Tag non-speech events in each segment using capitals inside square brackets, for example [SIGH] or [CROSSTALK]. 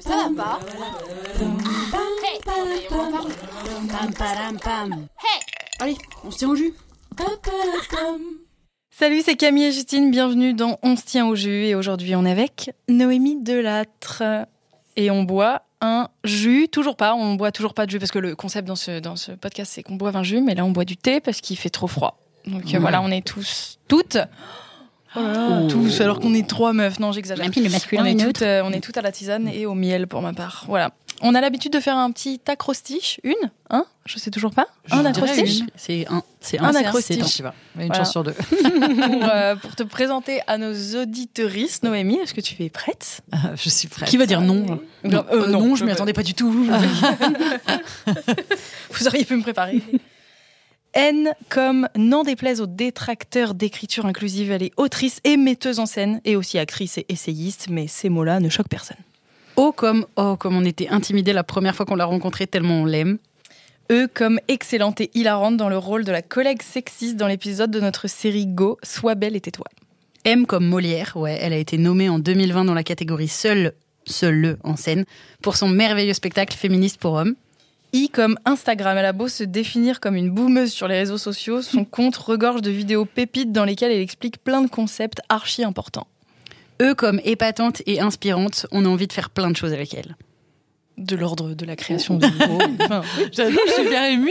slash people today. Allez, on se tient au jus. Salut, c'est Camille et Justine, bienvenue dans On se tient au jus. Et aujourd'hui on est avec Noémie Delattre. Et on boit un jus, toujours pas, on boit toujours pas de jus parce que le concept dans ce, dans ce podcast c'est qu'on boit un jus. Mais là on boit du thé parce qu'il fait trop froid. Donc euh, voilà, on est tous, toutes, Oh tous, alors qu'on est trois meufs, non j'exagère. On est toutes, euh, on est toutes à la tisane et au miel pour ma part. Voilà. On a l'habitude de faire un petit acrostiche, une, un, je sais toujours pas, un acrostiche. C'est un, c'est Un un, acrostiche. une Voilà. chance sur deux. [LAUGHS] pour, euh, pour te présenter à nos auditeuristes. Noémie, est-ce que tu es prête? Je suis prête. Qui va dire non Non, Euh, euh, non, non, je m'y euh, attendais pas du tout. [LAUGHS] [LAUGHS] Vous auriez pu me préparer. N comme n'en déplaise aux détracteurs d'écriture inclusive, elle est autrice et metteuse en scène, et aussi actrice et essayiste, mais ces mots-là ne choquent personne. Oh comme oh comme on était intimidé la première fois qu'on l'a rencontré tellement on l'aime. E comme excellente et hilarante dans le rôle de la collègue sexiste dans l'épisode de notre série Go, Sois belle et tais-toi. M comme Molière, ouais, elle a été nommée en 2020 dans la catégorie seul seul le en scène pour son merveilleux spectacle féministe pour hommes. I comme Instagram, elle a beau se définir comme une boumeuse sur les réseaux sociaux, son compte regorge de vidéos pépites dans lesquelles elle explique plein de concepts archi importants. E comme épatante et inspirante, on a envie de faire plein de choses avec elle. De l'ordre de la création de nouveaux. [LAUGHS] Enfin, J'adore, je suis hyper émue.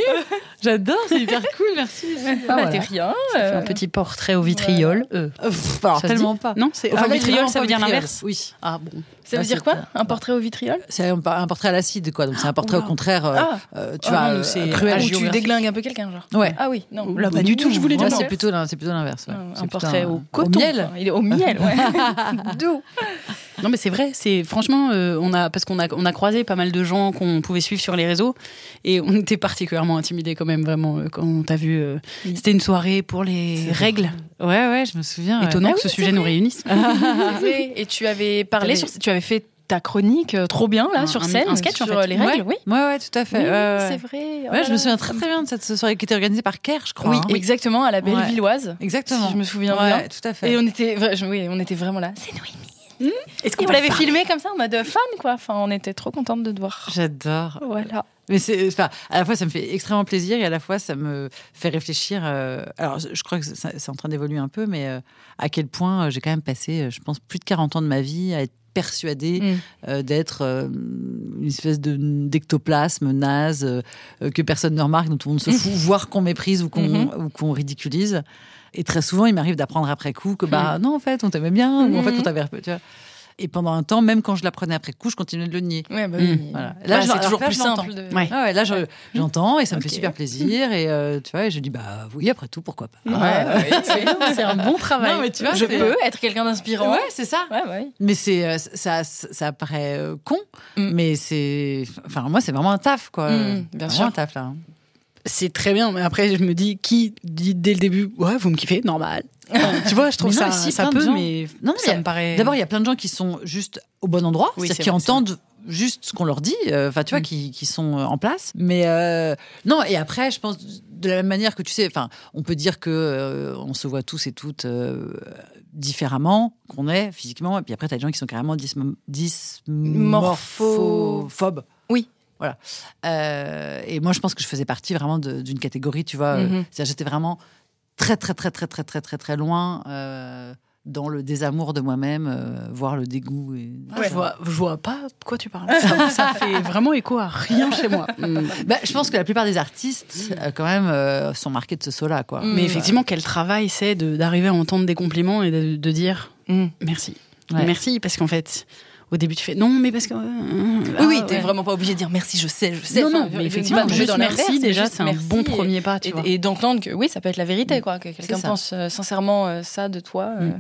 J'adore, c'est hyper cool, merci. bah, voilà. t'es rien. Ça fait euh, un petit portrait au vitriol. E. Euh, pff, alors, Ça se tellement pas. Non, c'est Enfin, ah, vitriol, ça veut dire l'inverse. Oui. Ah bon. Ça veut Ah, dire quoi Un portrait au vitriol? C'est un, un portrait à l'acide, quoi. Donc c'est un portrait Oula. au contraire. euh, Ah. euh, tu Ah vois, non, euh, cruel. où tu déglingues un peu quelqu'un, genre. Ouais. Ah oui, non, là pas du tout. Je voulais dire c'est plutôt, l'in- c'est plutôt l'inverse. ouais. Un, portrait un- au coton. miel. quoi. Il est au miel, ouais. [LAUGHS] D'où Non mais c'est vrai, c'est franchement euh, on a parce qu'on a on a croisé pas mal de gens qu'on pouvait suivre sur les réseaux et on était particulièrement intimidés quand même vraiment euh, quand on t'a vu euh, c'était une soirée pour les règles. Ouais, ouais, je me souviens. Étonnant Ah que ce sujet nous réunisse. [LAUGHS] Et tu avais parlé sur, tu avais fait ta chronique euh, trop bien là Un- sur scène un sketch, en sur fait. les Ouais. règles, oui. Ouais, ouais, tout à fait. Oui, ouais, ouais. c'est vrai. Oh Ouais, je me souviens très très bien de cette soirée qui était organisée par Kerr, je crois. Oui, hein. exactement à la Bellevilloise. exactement. Si je me souviens Ouais, bien. tout à fait. Et on était, oui, on était vraiment là. C'est Noémie. Est-ce Et vous l'avez filmé comme ça en mode fan, quoi? Enfin, on était trop contente de te voir. J'adore. Voilà. Mais c'est, enfin, à la fois, ça me fait extrêmement plaisir et à la fois, ça me fait réfléchir. euh, alors, je crois que c'est en train d'évoluer un peu, mais euh, à quel point euh, j'ai quand même passé, euh, je pense, plus de 40 ans de ma vie à être persuadée Mm. euh, d'être euh, une espèce de d'ectoplasme naze euh, que personne ne remarque, dont tout le monde se fout, voire qu'on méprise ou qu'on Mhm. ou qu'on ridiculise. Et très souvent, il m'arrive d'apprendre après coup que bah non, en fait, on t'aimait bien, ou en fait, on t'avait. Et pendant un temps, même quand je l'apprenais après coup, je continuais de le nier. Ouais, bah Mm. Voilà. Bah, Là, c'est toujours là, plus simple. De... Ouais. Ah ouais, là, je- j'entends et ça me fait super plaisir. Et euh, tu vois, et je dis, bah oui, après tout, pourquoi pas. Ah, ouais, [LAUGHS] c'est un bon travail. Non, mais tu vois, je peux être quelqu'un d'inspirant. Ouais, c'est ça. Ouais. Mais c'est, euh, ça, ça, paraît euh, con, Mm. mais c'est, enfin, moi, c'est vraiment un taf, quoi. Mm, C'est bien sûr. un taf, là. hein. C'est très bien, mais après je me dis qui dit dès le début ouais vous me kiffez normal. Tu vois, je trouve non, ça si, ça peut, gens. mais Non, mais ça me paraît. D'abord, il y a plein de gens qui sont juste au bon endroit, Oui, c'est-à-dire c'est qui entendent juste ce qu'on leur dit, euh, enfin, tu vois, Mm. qui, qui sont euh, en place. Mais euh, non, et après, je pense de la même manière que tu sais, enfin, on peut dire que euh, on se voit tous et toutes différemment, qu'on est physiquement, et puis après, tu as des gens qui sont carrément dysmo- dysmorphophobes. Oui. Voilà. Et moi, je pense que je faisais partie vraiment d'une catégorie, tu vois. Mhm. C'est-à-dire, j'étais vraiment très, très, très, très, très, très, très, très loin euh, dans le désamour de moi-même, euh, voir le dégoût. Et... Ah, je, vois, je vois pas de quoi tu parles. Ça, ça fait [LAUGHS] vraiment écho à rien chez moi. Mm. [LAUGHS] Bah, je pense que la plupart des artistes, euh, quand même, euh, sont marqués de ce saut-là. Quoi. Mais effectivement, quel travail c'est d'arriver à entendre des compliments et de, de dire Mm. merci. Ouais. Merci, parce qu'en fait, au début, tu fais non, mais parce que. Oui, Ah, oui, t'es ouais. vraiment pas obligé de dire merci, je sais, je sais. Non, non, Enfin, mais effectivement, juste dans merci, déjà, c'est un merci bon et- premier pas, tu et, vois. et d'entendre que oui, ça peut être la vérité, quoi. Que quelqu'un pense euh, sincèrement euh, ça de toi. euh, Mm.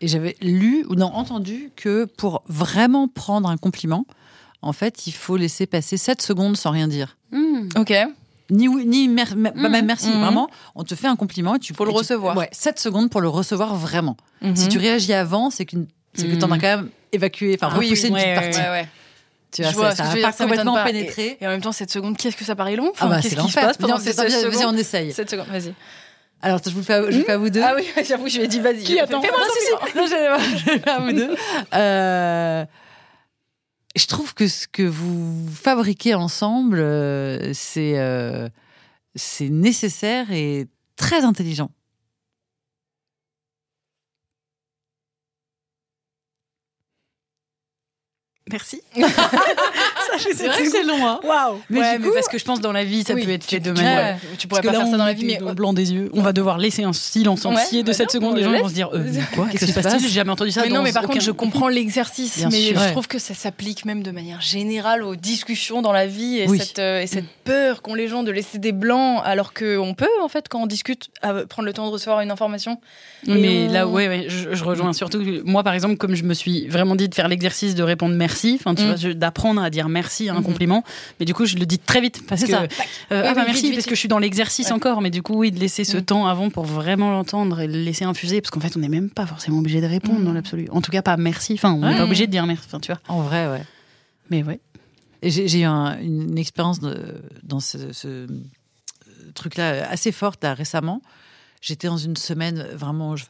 Et j'avais lu ou non entendu que pour vraiment prendre un compliment, en fait, il faut laisser passer 7 secondes sans rien dire. Mm. Ok. Ni oui, ni mer- me- pas Mhm. même merci. Vraiment, on te fait un compliment et tu Faut le tu- recevoir. Ouais, 7 secondes pour le recevoir vraiment. Si Mhm. tu réagis avant, c'est qu'une c'est que Mhm. t'en as quand même évacué, enfin Ah oui, repoussé oui, une petite partie. Ouais. Tu Je vois, vois ça- ça pas ça complètement pas. pénétré. Et, et en même temps, cette seconde, qu'est-ce que ça paraît long Ah bah Qu'est-ce qui se passe pendant c'est- 7 Vas-y, on essaye. 7 secondes, vas-y. Alors, je vous le fais, à- je vous le fais à vous deux. Ah oui, j'avoue, je lui ai dit vas-y. Qui attend Fais-moi un si. Non, je, vais faire [LAUGHS] à vous deux. Euh, je trouve que ce que vous fabriquez ensemble, euh, c'est euh, c'est nécessaire et très intelligent. Merci. [LAUGHS] C'est vrai que c'est long, hein Waouh. Mais Mais, du coup- parce que je pense dans la vie, ça Oui, peut être fait de manière. Tu pourrais pas là, faire ça dans la vie, mais le blanc des yeux. On va devoir laisser un silence Ouais, entier de bah 7 non, secondes. on Les gens vont se dire euh, mais [LAUGHS] Qu'est-ce quoi Qu'est-ce qui se passe J'ai jamais entendu ça. mais non, mais par contre, je comprends [LAUGHS] l'exercice, mais sûr. je Ouais. trouve que ça s'applique même de manière générale aux discussions dans la vie et, Oui. cette, euh, et cette peur qu'ont les gens de laisser des blancs, alors qu'on peut, en fait, quand on discute, prendre le temps de recevoir une information. Mais, Mais là, ouais, ouais, je, rejoins surtout. Moi, par exemple, comme je me suis vraiment dit de faire l'exercice de répondre merci, enfin, tu Mm. vois, d'apprendre à dire merci à un Mhm. compliment. Mais du coup, je le dis très vite parce que ça. euh, Oui, ah bah merci vite, parce que je suis dans l'exercice Ouais. encore. Mais du coup, oui, de laisser ce Mm. temps avant pour vraiment l'entendre et le laisser infuser, parce qu'en fait, on n'est même pas forcément obligé de répondre Mm. dans l'absolu. En tout cas, pas merci. Enfin, on n'est pas obligé de dire merci. Enfin, tu vois. En vrai, ouais. Mais ouais. J'ai eu un- une expérience de- dans ce, ce, truc-là assez forte là, récemment. J'étais dans une semaine vraiment. je-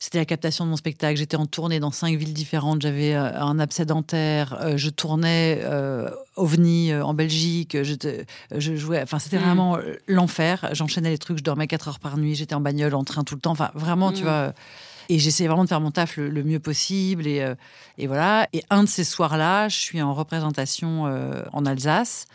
C'était la captation de mon spectacle. J'étais en tournée dans cinq villes différentes. J'avais euh, un abcès dentaire. euh, je tournais euh, OVNI euh, en Belgique. Je, je jouais. Enfin, c'était Mm. vraiment l'enfer. J'enchaînais les trucs. Je dormais 4 heures par nuit. J'étais en bagnole, en train tout le temps. Enfin, vraiment, tu Mm. vois. Et j'essayais vraiment de faire mon taf le, le mieux possible. Et, euh, et voilà. Et un de ces soirs-là, je suis en représentation euh, en Alsace.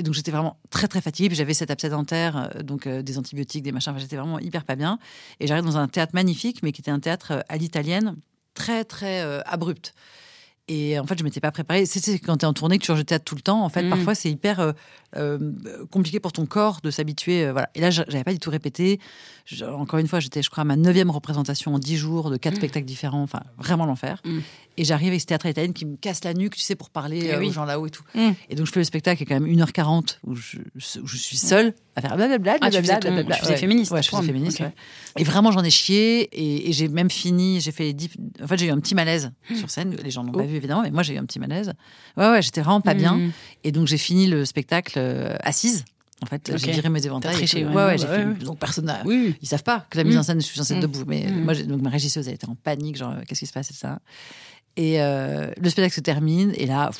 Et donc j'étais vraiment très très fatiguée. Puis j'avais cet abcès dentaire, euh, donc euh, des antibiotiques, des machins. Enfin, j'étais vraiment hyper pas bien. Et j'arrive dans un théâtre magnifique, mais qui était un théâtre euh, à l'italienne, très très euh, abrupt. Et en fait, je m'étais pas préparée. C'est quand tu es en tournée que tu changes de théâtre tout le temps. En fait, Mm. parfois, c'est hyper euh, euh, compliqué pour ton corps de s'habituer. euh, voilà. Et là, j'a- j'avais pas du tout répété. Je- encore une fois, j'étais, je crois, à ma neuvième représentation en dix jours de quatre spectacles différents. Enfin, vraiment l'enfer. Mm. Et j'arrive avec ce théâtre à l'italienne qui me casse la nuque, tu sais, pour parler Eh euh, oui. aux gens là-haut et tout. Mm. Et donc, je fais le spectacle est quand même 1h40 où je, où je suis seule à faire blablabla. Ah, tu faisais blablabla, ton- tu faisais Ouais. féministe, Ouais, je faisais féministe. Ouais. Et vraiment, j'en ai chié et, et j'ai même fini. J'ai fait les dix- En fait, j'ai eu un petit malaise sur scène. Les gens n'ont pas Oh. vu évidemment, mais moi, j'ai eu un petit malaise. Ouais, ouais, j'étais vraiment pas bien. Et donc, j'ai fini le spectacle euh, assise. En fait, Ok. j'ai viré mes éventails. Triché, ouais. ouais, ouais, Ouais, j'ai ouais, fait- ouais. Donc, personne n'a. Oui. Ils savent pas que la mise en Mm. scène, je suis censée être Mm. debout. Mais Mm. moi, donc ma régisseuse, elle était en panique, genre, euh, qu'est-ce qui se passe, et ça. Et euh, le spectacle se termine, et là,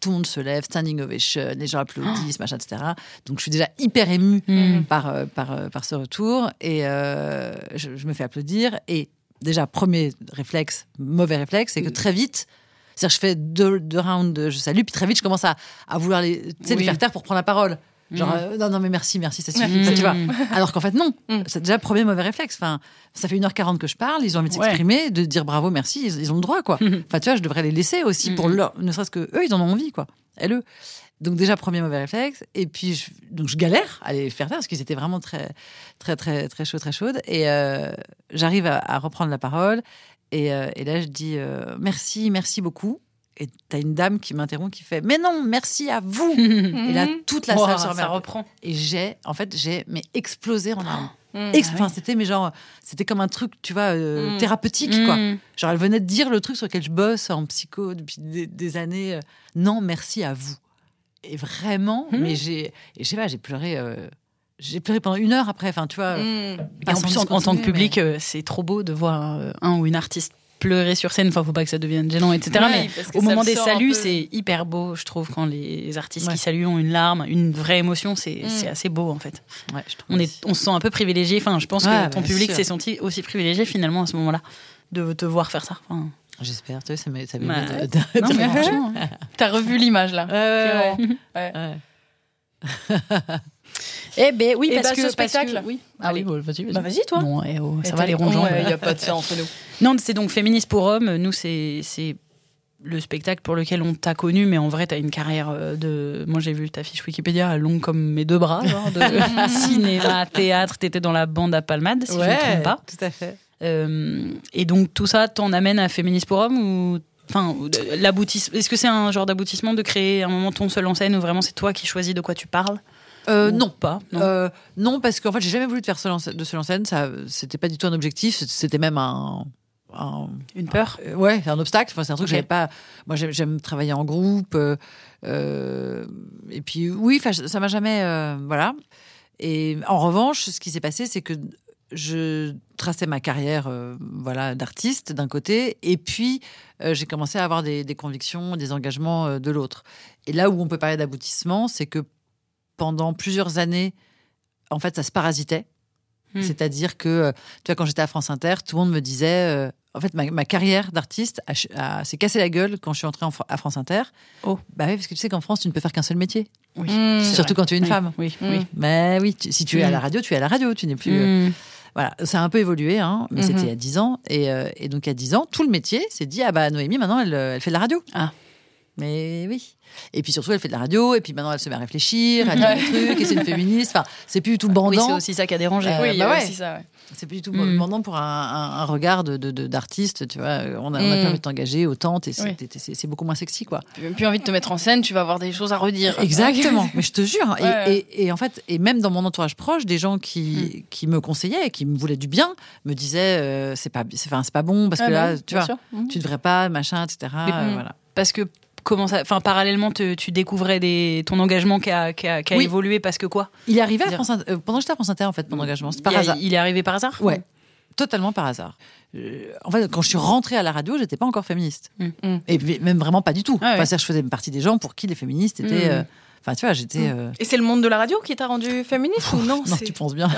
tout le monde se lève, standing ovation, les gens applaudissent, machin, etc. Donc je suis déjà hyper émue Mm. par, euh, par, par ce retour, et euh, je, je me fais applaudir. Et déjà, premier réflexe, mauvais réflexe, c'est que très vite, c'est-à-dire je fais deux, deux rounds de je salue, puis très vite, je commence à, à vouloir les, sais, les Oui. faire taire pour prendre la parole. Genre, Mm. euh, non, non, mais merci, merci, ça suffit. Mm. Enfin, tu vois. Alors qu'en fait, non. Mm. C'est déjà le premier mauvais réflexe. Enfin, ça fait 1h40 que je parle, ils ont envie de Ouais. s'exprimer, de dire bravo, merci, ils, ils ont le droit, quoi. Enfin, tu vois, je devrais les laisser aussi pour leur, ne serait-ce que eux, ils en ont envie, quoi. Elle, eux. Donc, déjà, premier mauvais réflexe. Et puis, je, donc, je galère à les faire taire parce qu'ils étaient vraiment très, très, très, très chauds, très chaudes. Et euh, j'arrive à, à reprendre la parole. Et, euh, et là, je dis euh, merci, merci beaucoup. Et t'as une dame qui m'interrompt qui fait Mais non, merci à vous. [LAUGHS] et là, toute la salle se ça reprend. Et j'ai, en fait, j'ai mais explosé en larmes. [GASPS] Mm. Ex- Enfin, c'était mais genre, c'était comme un truc, tu vois, euh, Mm. thérapeutique, quoi. Mm. Genre, elle venait de dire le truc sur lequel je bosse en psycho depuis des, des années. euh, non, merci à vous. Et vraiment, mais j'ai, je sais pas, j'ai pleuré, euh, j'ai pleuré pendant une heure après. Enfin, tu vois. Et en plus, en, en tant que public, mais- c'est trop beau de voir un ou une artiste pleurer sur scène. Enfin, faut pas que ça devienne gênant, etc. Ouais, mais au moment des saluts, peu. c'est hyper beau, je trouve, quand les artistes Ouais. qui saluent ont une larme, une vraie émotion. C'est Mm. assez beau, en fait. Ouais, je trouve On, est, on se sent un peu privilégié. Enfin, je pense Ouais, que ton public s'est senti aussi privilégié finalement à ce moment-là. de te voir faire ça. Enfin, J'espère, tu vois, ça m'est Bah, de- de- non, mais franchement, [LAUGHS] T'as revu l'image là. Ouais. Ouais. Eh ben oui, Eh parce ben, que ce parce que- spectacle. oui. Ah oui, vas-y, vas-y. Bah vas-y toi. Eh oh, ça va les t'as- ronds Ouais, y a pas de ça entre nous. [LAUGHS] Non, c'est donc Féministe pour hommes. Nous, c'est c'est le spectacle pour lequel on t'a connu, mais en vrai, t'as une carrière euh, de. Moi, j'ai vu ta fiche Wikipédia longue comme mes deux bras, genre de [LAUGHS] cinéma, théâtre. T'étais dans la bande à Palmade, si je ne me trompe pas. tout à fait. Euh, et donc, tout ça t'en amène à Féministe pour hommes ou. Enfin, de- l'aboutissement. Est-ce que c'est un genre d'aboutissement de créer un moment ton seul en scène où vraiment c'est toi qui choisis de quoi tu parles Euh, non. Pas non. Euh, non, parce qu'en fait, j'ai jamais voulu de faire seul en scène- de seul en scène. Ça, c'était pas du tout un objectif. C'était même un. un- Une peur euh, ouais, c'est un obstacle. Enfin, c'est un truc que j'avais pas. Moi, j'aime, travailler en groupe. euh, euh, et puis, oui, enfin, ça m'a jamais. euh, voilà. Et en revanche, ce qui s'est passé, c'est que je traçais ma carrière, euh, voilà, d'artiste d'un côté, et puis euh, j'ai commencé à avoir des, des convictions, des engagements euh, de l'autre. Et là où on peut parler d'aboutissement, c'est que pendant plusieurs années, en fait, ça se parasitait. Hmm. C'est-à-dire que, euh, tu vois, quand j'étais à France Inter, tout le monde me disait. euh, en fait, ma, ma carrière d'artiste a ch- a- s'est cassée la gueule quand je suis entrée en à France Inter. Oh. Bah oui, parce que tu sais qu'en France, tu ne peux faire qu'un seul métier. Oui. Mmh. c'est Surtout vrai. quand tu es une Oui, femme. Oui, Mm. oui. Mais oui, tu- si tu es à la radio, tu es à la radio. Tu n'es plus. Mm. Voilà, ça a un peu évolué, hein, mais Mhm. c'était il y a 10 ans. Et, euh, et donc, il y a 10 ans, tout le métier s'est dit Ah bah, Noémie, maintenant, elle, euh, elle fait de la radio. Ah. Mais oui. Et puis surtout, elle fait de la radio, et puis maintenant, elle se met à réfléchir, à dire des trucs, et c'est une féministe. Enfin, c'est plus du tout bandant. Oui, c'est aussi ça qui a dérangé. Euh, oui, bah a ouais. ça. ouais. C'est plus du tout Mm. bandant pour un, un- un regard de, de- de- d'artiste, tu vois. On a, on a Mm. plus envie de t'engager autant, t'es- c'est, beaucoup moins sexy, quoi. Tu n'as plus envie de te mettre en scène, tu vas avoir des choses à redire. Exactement. [LAUGHS] Mais je te jure. Et, Ouais, ouais. et- et en fait, et même dans mon entourage proche, des gens qui, qui me conseillaient, et qui me voulaient du bien, me disaient euh, c'est pas, pas bon parce Ah que bah là, tu vois. Mmh. tu devrais pas, machin, etc. Euh, voilà. Parce que comment ça, enfin parallèlement, te- tu découvrais des, ton engagement qui a, qui a- qui a Oui. évolué parce que quoi? Il est arrivé à France Inter- euh, pendant que j'étais à France Inter, en fait, mon engagement. Par il, hasard. il est arrivé par hasard? Ouais. Totalement par hasard. Euh, en fait, quand je suis rentrée à la radio, j'étais pas encore féministe. Mm. Mm. Et même vraiment pas du tout. Ah ouais. Enfin, je faisais partie des gens pour qui les féministes étaient. Mm. euh, Enfin, tu vois, j'étais. euh, Et c'est le monde de la radio qui t'a rendu féministe ou non Non, tu penses bien. [LAUGHS]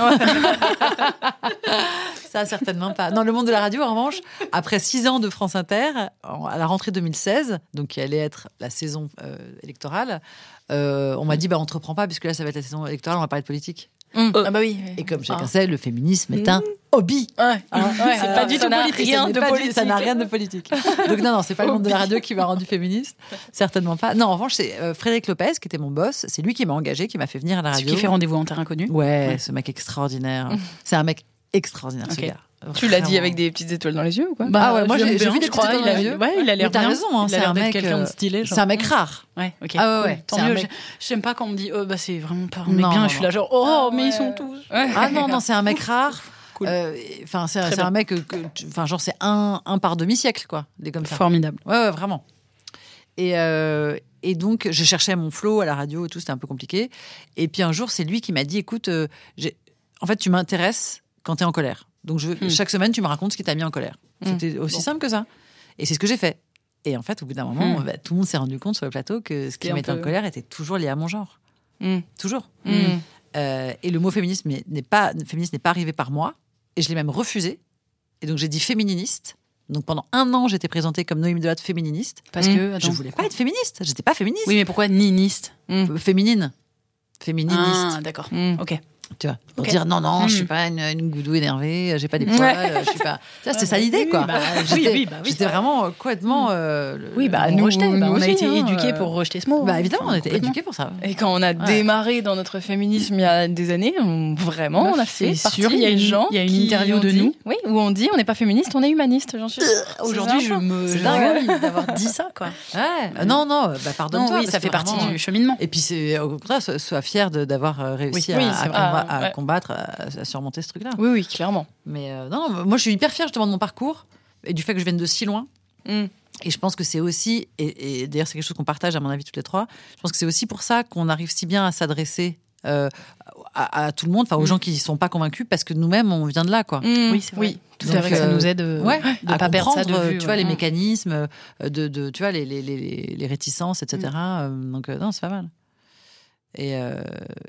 Ça, certainement pas. Non, le monde de la radio, en revanche, après six ans de France Inter, à la rentrée 2016, donc qui allait être la saison euh, électorale, euh, on m'a dit, bah, on ne te reprend pas, puisque là, ça va être la saison électorale, on va parler de politique. Mmh. Ah bah oui. Et comme chacun Ah. sait, le féminisme est un hobby. Ouais. [LAUGHS] Hein, Ouais, c'est pas euh, du tout politique. rien de politique. Ça n'a rien de politique. [LAUGHS] Donc non, non, c'est pas le monde de la radio qui m'a rendu féministe, certainement pas. Non, en revanche, c'est euh, Frédéric Lopez qui était mon boss. C'est lui qui m'a engagé, qui m'a fait venir à la Ce radio. qui fait rendez-vous en terrain connu. Ouais, Ouais. ce mec extraordinaire. c'est un mec extraordinaire, ce gars. Tu l'as dit avec des petites étoiles dans les yeux ou quoi Ah ouais, moi, j'ai- vu des petites il étoiles a- dans les yeux. Ouais, il a l'air bien. raison, hein, c'est un d'être mec, quelqu'un de stylé. genre. C'est un mec rare. Ouais, ok. Ah ouais, ouais, Tant mieux. J'aime pas quand on me dit, oh, bah, c'est vraiment pas un mec Non, bien. non, je suis là, genre, oh, Ah mais ils sont tous. Ouais. Ah non, non, c'est un mec [LAUGHS] rare. Cool. Euh, Enfin, c'est un mec enfin, genre, c'est un, un par demi-siècle, quoi. Des comme ça. Formidable. Ouais, ouais, vraiment. Et, euh, et donc, je cherchais mon flow à la radio et tout, c'était un peu compliqué. Et puis un jour, c'est lui qui m'a dit écoute, euh, en fait, tu m'intéresses quand tu es en colère. Donc, je, veux- Hmm. chaque semaine, tu me racontes ce qui t'a mis en colère. Hmm. C'était aussi Bon. simple que ça. Et c'est ce que j'ai fait. Et en fait, au bout d'un moment, Hmm. bah, tout le monde s'est rendu compte sur le plateau que ce qui me mettait en colère était toujours lié à mon genre. Toujours. Euh, et le mot féminisme n'est- pas, féministe n'est pas arrivé par moi. Et je l'ai même refusé. Et donc, j'ai dit fémininiste. Donc, pendant un an, j'étais présentée comme Noémie Delotte fémininiste. Parce que. Je attends. voulais pas être féministe. J'étais pas féministe. Oui, mais pourquoi niniste? Féminine. Fémininiste. Ah, d'accord. Ok. Tu vois. Pour dire non, non, je suis Mm. pas une, une goudou énervée, j'ai pas des poils, euh, je suis pas. Vois, c'était ça l'idée, quoi. bah, oui, J'étais oui, bah oui, j'étais ça- vraiment euh, complètement. euh, le- Oui, bah, nous, rejeté. bah, nous on a été hein, éduqués euh. pour rejeter ce mot. Bah hein. évidemment, Enfin, on était éduqués pour ça. Et quand on a démarré dans notre féminisme il y a des années, on- vraiment, Bah, on a fait sûr, il y a une- gens il y a une interview de dit- nous. Oui, où on dit on n'est pas féministe, on est humaniste, j'en suis. Aujourd'hui, C'est je me C'est dingue. d'avoir dit [LAUGHS] ça, quoi. Ouais. Euh, Non, non, bah. Non, oui, ça fait partie du cheminement. Et puis, c'est au contraire, sois, fier d'avoir euh, réussi à, à ouais. combattre, à, à surmonter ce truc-là. Oui, oui, clairement. Mais euh, non, moi, je suis hyper fière justement de mon parcours et du fait que je vienne de si loin. Mmh. Et je pense que c'est aussi, et, et d'ailleurs c'est quelque chose qu'on partage à mon avis toutes les trois, je pense que c'est aussi pour ça qu'on arrive si bien à s'adresser euh, à, à tout le monde, enfin aux Mm. gens qui ne sont pas convaincus, parce que nous-mêmes on vient de là, quoi. Mmh. Oui, c'est vrai. Oui, tout Donc, à fait. vrai que ça nous aide euh, Ouais, de à pas perdre ça de comprendre, vue. tu vois, ouais. les mécanismes, de, de, tu vois, les, les, les, les réticences, etc. Donc, euh, non, c'est pas mal. Et, euh,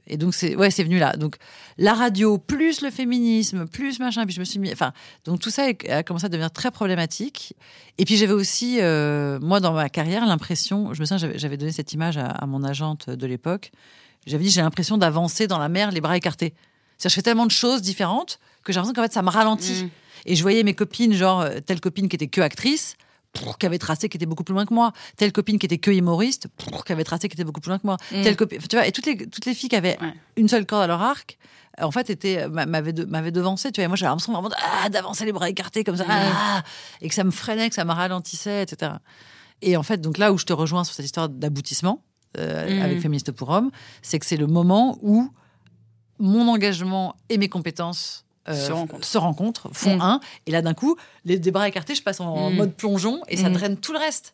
et donc c'est ouais c'est venu là. Donc la radio plus le féminisme plus machin. Puis je me suis mis enfin donc tout ça a commencé à devenir très problématique. Et puis j'avais aussi euh, moi dans ma carrière l'impression, je me souviens j'avais- donné cette image à, à mon agente de l'époque. J'avais dit j'ai l'impression d'avancer dans la mer les bras écartés. C'est-à-dire je fais tellement de choses différentes que j'ai l'impression qu'en fait ça me ralentit. Mm. Et je voyais mes copines genre euh, telle copine qui était que actrice qui avait tracé qui était beaucoup plus loin que moi, telle copine qui était que humoriste, qui avait tracé qui était beaucoup plus loin que moi, Mm. telle copine, tu vois, et toutes les toutes les filles qui avaient Ouais. une seule corde à leur arc, euh, en fait, de- m'avaient devancé, tu vois. Et moi, j'avais l'impression vraiment ah, d'avancer les bras écartés comme ça, ah, et que ça me freinait, que ça me ralentissait, etc. Et en fait, donc là où je te rejoins sur cette histoire d'aboutissement euh, Mm. avec Féministe pour Hommes, c'est que c'est le moment où mon engagement et mes compétences euh, Se rencontrent. se rencontrent, font Mm. un, et là d'un coup, les bras écartés, je passe en, Mm. mode plongeon et ça Mm. draine tout le reste.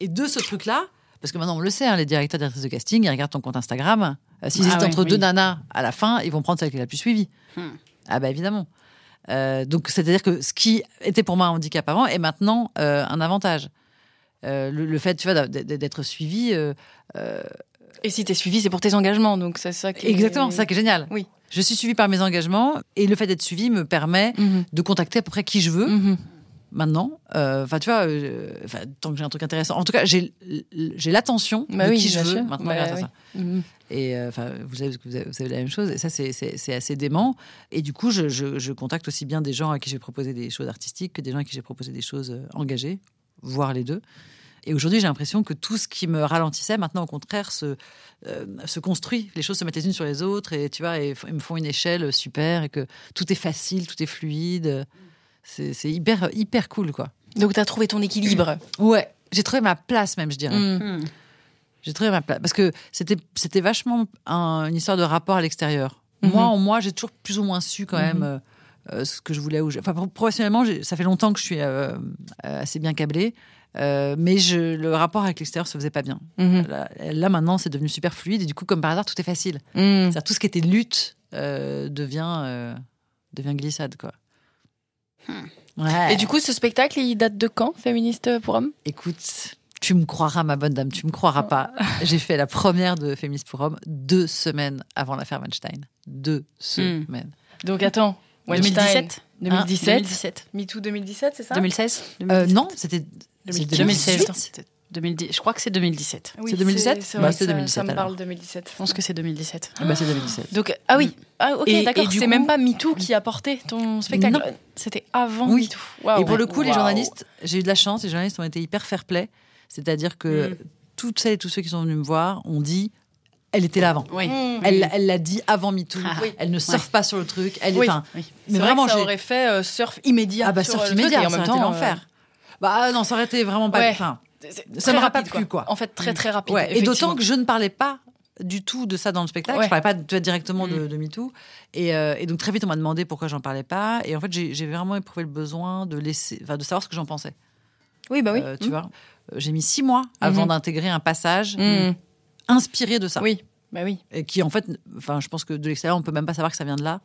Et de ce truc-là, parce que maintenant on le sait, hein, les directeurs directrices de casting, ils regardent ton compte Instagram. Euh, S'ils Ah entre oui. deux nanas à la fin, ils vont prendre celle qui est la plus suivie. Hmm. Ah bah évidemment. Euh, donc c'est-à-dire que ce qui était pour moi un handicap avant est maintenant un avantage. Le, le fait, tu vois, d'être suivi, Et si t'es suivi, c'est pour tes engagements, donc c'est ça qui est- exactement, c'est ça qui est génial. Oui. Je suis suivi par mes engagements et le fait d'être suivi me permet Mhm. de contacter à peu près qui je veux. Mhm. maintenant. Euh, Enfin, tu vois, euh, tant que j'ai un truc intéressant. En tout cas, j'ai l'attention Bah de oui, qui je veux maintenant Bah grâce à oui. ça. Mhm. Et euh, enfin, vous, savez, vous, avez, vous savez la même chose. Et ça, c'est- assez dément. Et du coup, je, je- je contacte aussi bien des gens à qui j'ai proposé des choses artistiques que des gens à qui j'ai proposé des choses engagées, voire les deux. Et aujourd'hui, j'ai l'impression que tout ce qui me ralentissait, maintenant, au contraire, se, euh, se construit. Les choses se mettent les unes sur les autres et tu vois, et me font une échelle super et que tout est facile, tout est fluide. C'est c'est hyper, hyper cool, quoi. Donc t'as trouvé ton équilibre. [CLEARS THROAT] Ouais, j'ai trouvé ma place même, je dirais. Mhm. Hmm. J'ai trouvé ma place parce que c'était c'était vachement un- une histoire de rapport à l'extérieur. Mhm. Moi, en moi, j'ai toujours plus ou moins su quand même euh, euh, ce que je voulais. Ou je- Enfin, pro- professionnellement, j'ai- ça fait longtemps que je suis euh, assez bien câblée, euh, mais je, le rapport avec l'extérieur se faisait pas bien. Mhm. Là, là, maintenant, c'est devenu super fluide et du coup, comme par hasard, tout est facile. Mhm. Tout ce qui était lutte euh, devient euh, devient glissade, quoi. Ouais. Et du coup, ce spectacle, il date de quand, Féministe pour hommes? Écoute, tu me croiras, ma bonne dame, tu me croiras pas. [LAUGHS] J'ai fait la première de Féministe pour Hommes deux semaines avant l'affaire Weinstein. Deux semaines. Donc attends, Weinstein, 2017 2017, 2017 MeToo 2017, c'est ça? 2016 Euh, non, c'était 2016 c'est 2016 2010 je crois que c'est 2017 Oui, C'est 2017? c'est Bah, vrai, c'est ça- 2017 Ça me alors. parle 2017. je pense que c'est 2017 Ah bah, c'est 2017. Donc, ah oui. Ah, ok, Et- d'accord. C'est coup- même pas MeToo qui a porté ton spectacle. Non. C'était avant Oui. MeToo. Et pour le coup, les journalistes, j'ai eu de la chance, les journalistes ont été hyper fair-play. C'est-à-dire que Mm. toutes celles et tous ceux qui sont venus me voir ont dit elle était là avant. oui Mmh. Elle elle l'a dit avant MeToo. Ah, oui. Elle ne surfe pas sur le truc. Elle, Oui. enfin, oui mais C'est vrai vraiment, que ça j'ai- aurait fait euh, surf immédiat. Ah bah sur surf le truc, immédiat, et en ça même temps, l'enfer. Bah non, ça aurait été vraiment pas. Ouais. Enfin, euh, Ça m'aurait pas plu, quoi. En fait, très très rapide. Ouais, et d'autant que je ne parlais pas du tout de ça dans le spectacle. Ouais. Je parlais pas vois, directement de, Mm. de MeToo. Et, euh, et donc très vite, on m'a demandé pourquoi j'en parlais pas. Et en fait, j'ai vraiment éprouvé le besoin de laisser, enfin, de savoir ce que j'en pensais. Oui, bah oui. Euh, tu vois, Euh, j'ai mis six mois avant Mhm. d'intégrer un passage inspiré de ça. Oui, bah oui. Et qui en fait, enfin, je pense que de l'extérieur, on peut même pas savoir que ça vient de là.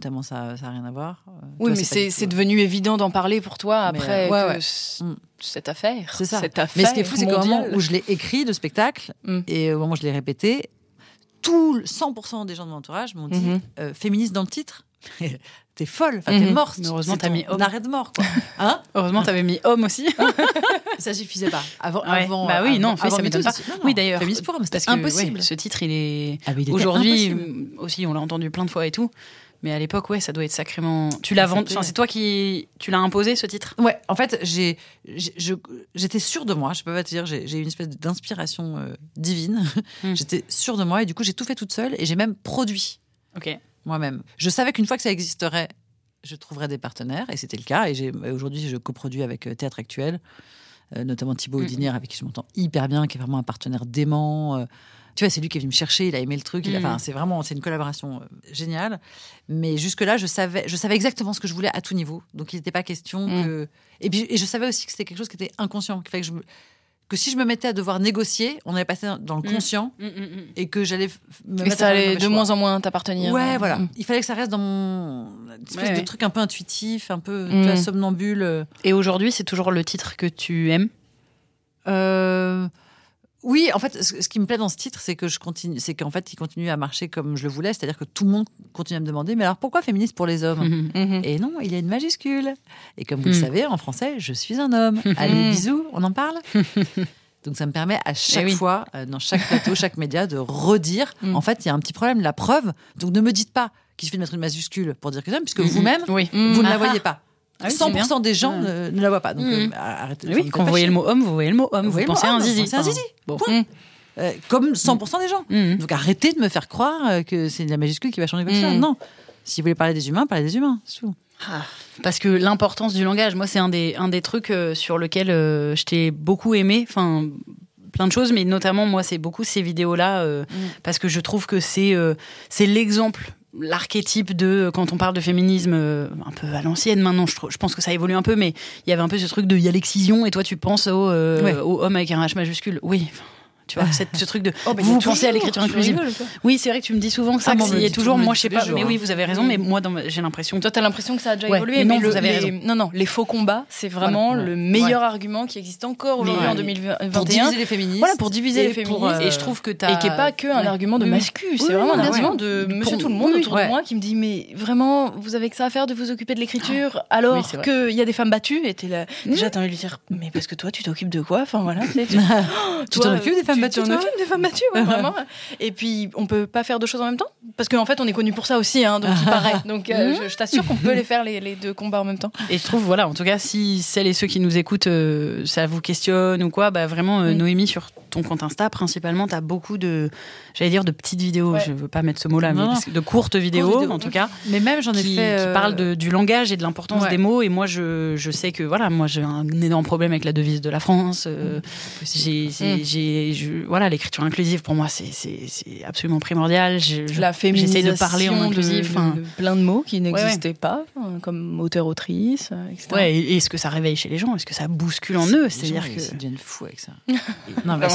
Tellement ça, ça a rien à voir. Euh, Oui, mais c'est tout- devenu évident d'en parler pour toi après euh, ouais, ouais. Mm. cette affaire. C'est ça. Cette affaire Mais ce qui est fou, c'est qu'au moment où je l'ai écrit, le spectacle, Mm. et au moment où je l'ai répété, tout le- 100% des gens de mon entourage m'ont dit Mhm. euh, féministe dans le titre. t'es folle, enfin, t'es Mhm. morte. Mais heureusement, t'as mis homme. arrêt de mort, quoi. Hein [LAUGHS] heureusement t'avais mis homme aussi [LAUGHS] Ça suffisait pas. Avant, Ouais. avant, bah oui non avant, oui, avant ça m'étonne pas non, non, oui d'ailleurs Féministe pour c'était parce que, impossible. ouais, ce titre il est Ah, aujourd'hui aussi on l'a entendu plein de fois et tout mais à l'époque ouais ça doit être sacrément tu l'as vendu c'est toi qui tu l'as imposé ce titre? Ouais, en fait, j'ai, j'étais sûre de moi. Je peux pas te dire, j'ai, eu une espèce d'inspiration euh, divine. Hmm. [LAUGHS] J'étais sûre de moi et du coup, j'ai tout fait toute seule et j'ai même produit ok moi-même. Je savais qu'une fois que ça existerait, je trouverais des partenaires et c'était le cas. Et, aujourd'hui, je coproduis avec euh, Théâtre Actuel, euh, notamment Thibaut Mm. Audinière, avec qui je m'entends hyper bien, qui est vraiment un partenaire dément. euh. Tu vois, c'est lui qui est venu me chercher, il a aimé le truc. Mm. Enfin, c'est vraiment, c'est une collaboration euh, géniale. Mais jusque-là, je savais, je savais exactement ce que je voulais à tout niveau. Donc, il n'était pas question Mm. que. Et puis, et je savais aussi que c'était quelque chose qui était inconscient, fait que je me- que si je me mettais à devoir négocier, on allait passer dans le Mm. conscient Mm, mm, mm. et que j'allais me Et mettre ça allait de choix. moins en moins t'appartenir. Ouais, voilà. Mm. Il fallait que ça reste dans mon espèce Ouais, de ouais. truc un peu intuitif, un peu tu vois, somnambule. et aujourd'hui c'est toujours le titre que tu aimes? Euh, Oui, en fait, ce, qui me plaît dans ce titre, c'est que je continue, c'est qu'en fait, il continue à marcher comme je le voulais, c'est-à-dire que tout le monde continue à me demander, mais alors pourquoi féministe pour les hommes? Mhm. Et non, il y a une majuscule. Et comme vous le Mm. savez, en français, je suis un homme. [LAUGHS] Allez, bisous, on en parle? [LAUGHS] Donc ça me permet à chaque Eh oui. fois, euh, dans chaque plateau, chaque média, de redire, en fait, il y a un petit problème, la preuve. Donc ne me dites pas qu'il suffit de mettre une majuscule pour dire que j'aime, puisque Mhm. vous-même, Oui. vous ne la voyez pas. Ah oui, c'est 100% des gens ne, ne la voient pas. Donc Mhm. euh, arrêtez Oui, me quand vous voyez le mot homme, vous voyez le mot homme. Vous pensez à un zizi. un. Bon. Point. Euh, comme 100% des gens. Mhm. Donc arrêtez de me faire croire euh, que c'est la majuscule qui va changer Mm. chose. Non. Si vous voulez parler des humains, parlez des humains. c'est tout. Ah, Parce que l'importance du langage, moi, c'est un des, un des trucs euh, sur lequel euh, je t'ai beaucoup aimé. Enfin, plein de choses, mais notamment, moi, c'est beaucoup ces vidéos-là, euh, parce que je trouve que c'est c'est l'exemple l'archétype de quand on parle de féminisme euh, un peu à l'ancienne maintenant je, trouve- je pense que ça évolue un peu mais il y avait un peu ce truc de il y a l'excision et toi tu penses au, euh, Ouais. au homme avec un H majuscule oui enfin, tu vois cette- ce truc de [LAUGHS] Oh, mais vous pensez à l'écriture tu inclusive rigoles, oui c'est vrai que tu me dis souvent ça Ah, y a toujours moi je sais pas jours, mais hein. oui vous avez raison mais moi dans ma- j'ai l'impression Toi, t'as l'impression que ça a déjà Ouais, évolué, mais mais, non, le- vous avez les- raison. non, non, les faux combats, c'est vraiment Voilà. le meilleur argument qui existe encore aujourd'hui en Pour 2021. diviser les féministes. Voilà, pour diviser les pour, féministes. euh, et je trouve que t'as Et qui n'est pas que un Ouais. argument de mascu, c'est vraiment un argument de Pour- monsieur tout le monde autour de moi qui me dit mais vraiment vous avez que ça à faire de vous occuper de l'écriture alors c'est vrai. qu'il y a des femmes battues et t'es là déjà t'as envie de lui dire mais parce que toi tu t'occupes de quoi? Enfin voilà tu [LAUGHS] toi, t'en occupes des femmes tu battues, occupes des femmes battues ouais, [LAUGHS] vraiment. Et puis on peut pas faire deux choses en même temps parce qu'en fait on est connu pour ça aussi hein, donc il paraît [LAUGHS] donc euh, je, je t'assure qu'on peut les faire les, les deux combats en même temps. Et je trouve, voilà, en tout cas, si celles et ceux qui nous écoutent, euh, ça vous questionne ou quoi, bah vraiment, euh, Mm. Noémie, sur ton compte Insta, principalement, t'as beaucoup de, j'allais dire, de petites vidéos. Ouais. Je veux pas mettre ce mot-là, mais parce que de courtes vidéos, vidéos. en tout cas, Mais même, j'en ai qui, fait. qui euh, parlent de- du langage et de l'importance Ouais. des mots. Et moi, je, je sais que, voilà, moi, j'ai un énorme problème avec la devise de la France. euh, j'ai, c'est- Mm. j'ai, je- voilà, l'écriture inclusive, pour moi, c'est, absolument primordial. Je- je- la féminisation J'essaie de parler en inclusif. de, enfin, de plein de mots qui ouais. n'existaient pas hein, comme auteur-autrice euh, etc. Ouais, et, et est-ce que ça réveille chez les gens Est-ce que ça bouscule en eux? C'est-à-dire que. Ils deviennent fous avec ça. [LAUGHS] non, mais.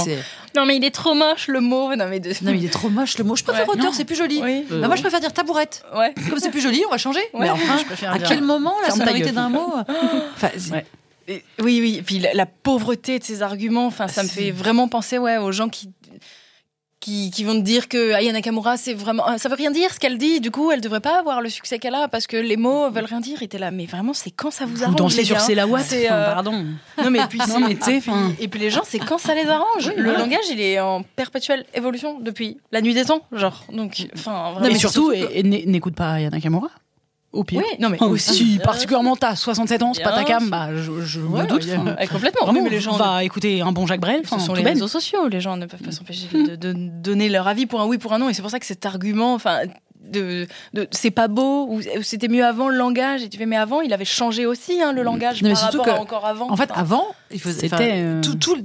Non mais il est trop moche le mot non mais de... Non, mais il est trop moche le mot. Je préfère Ouais. auteur, Non. c'est plus joli. oui Euh, Bah, moi, je préfère dire tabourette. ouais Comme c'est plus joli, on va changer. Ouais. Mais enfin, Je à dire- quel moment la sonorité d'un mot [GASPS] enfin, c'est- Ouais. Et- oui oui et puis la, la pauvreté de ces arguments enfin ça me C'est- fait vraiment penser ouais aux gens qui qui, qui vont te dire que Aya Nakamura c'est vraiment euh, ça veut rien dire ce qu'elle dit du coup elle devrait pas avoir le succès qu'elle a parce que les mots veulent rien dire et t'es là mais vraiment c'est quand ça vous Vous arrange dansez les sur C'est, enfin, euh, pardon. Non mais puis [LAUGHS] Non, c'est- mais et puis- enfin- et puis les gens c'est quand ça les arrange. le langage il est en perpétuelle évolution depuis la nuit des temps genre donc enfin mais surtout, et- et n'é- n'écoute pas Yana Nakamura. Au pire. oui non mais Oh, aussi si particulièrement t'as 67 ans, c'est pas ta cam, bah je, je Ouais, me doute. Ouais, complètement Vraiment, mais les gens va écouter un bon Jacques Brel. ce enfin, sont les réseaux sociaux les gens ne peuvent pas s'empêcher de, de donner leur avis pour un oui pour un non et c'est pour ça que cet argument enfin de, de c'est pas beau ou c'était mieux avant le langage et tu fais mais avant il avait changé aussi hein, le langage Non, mais par surtout rapport à que, encore avant En fait, avant, il faisait, euh,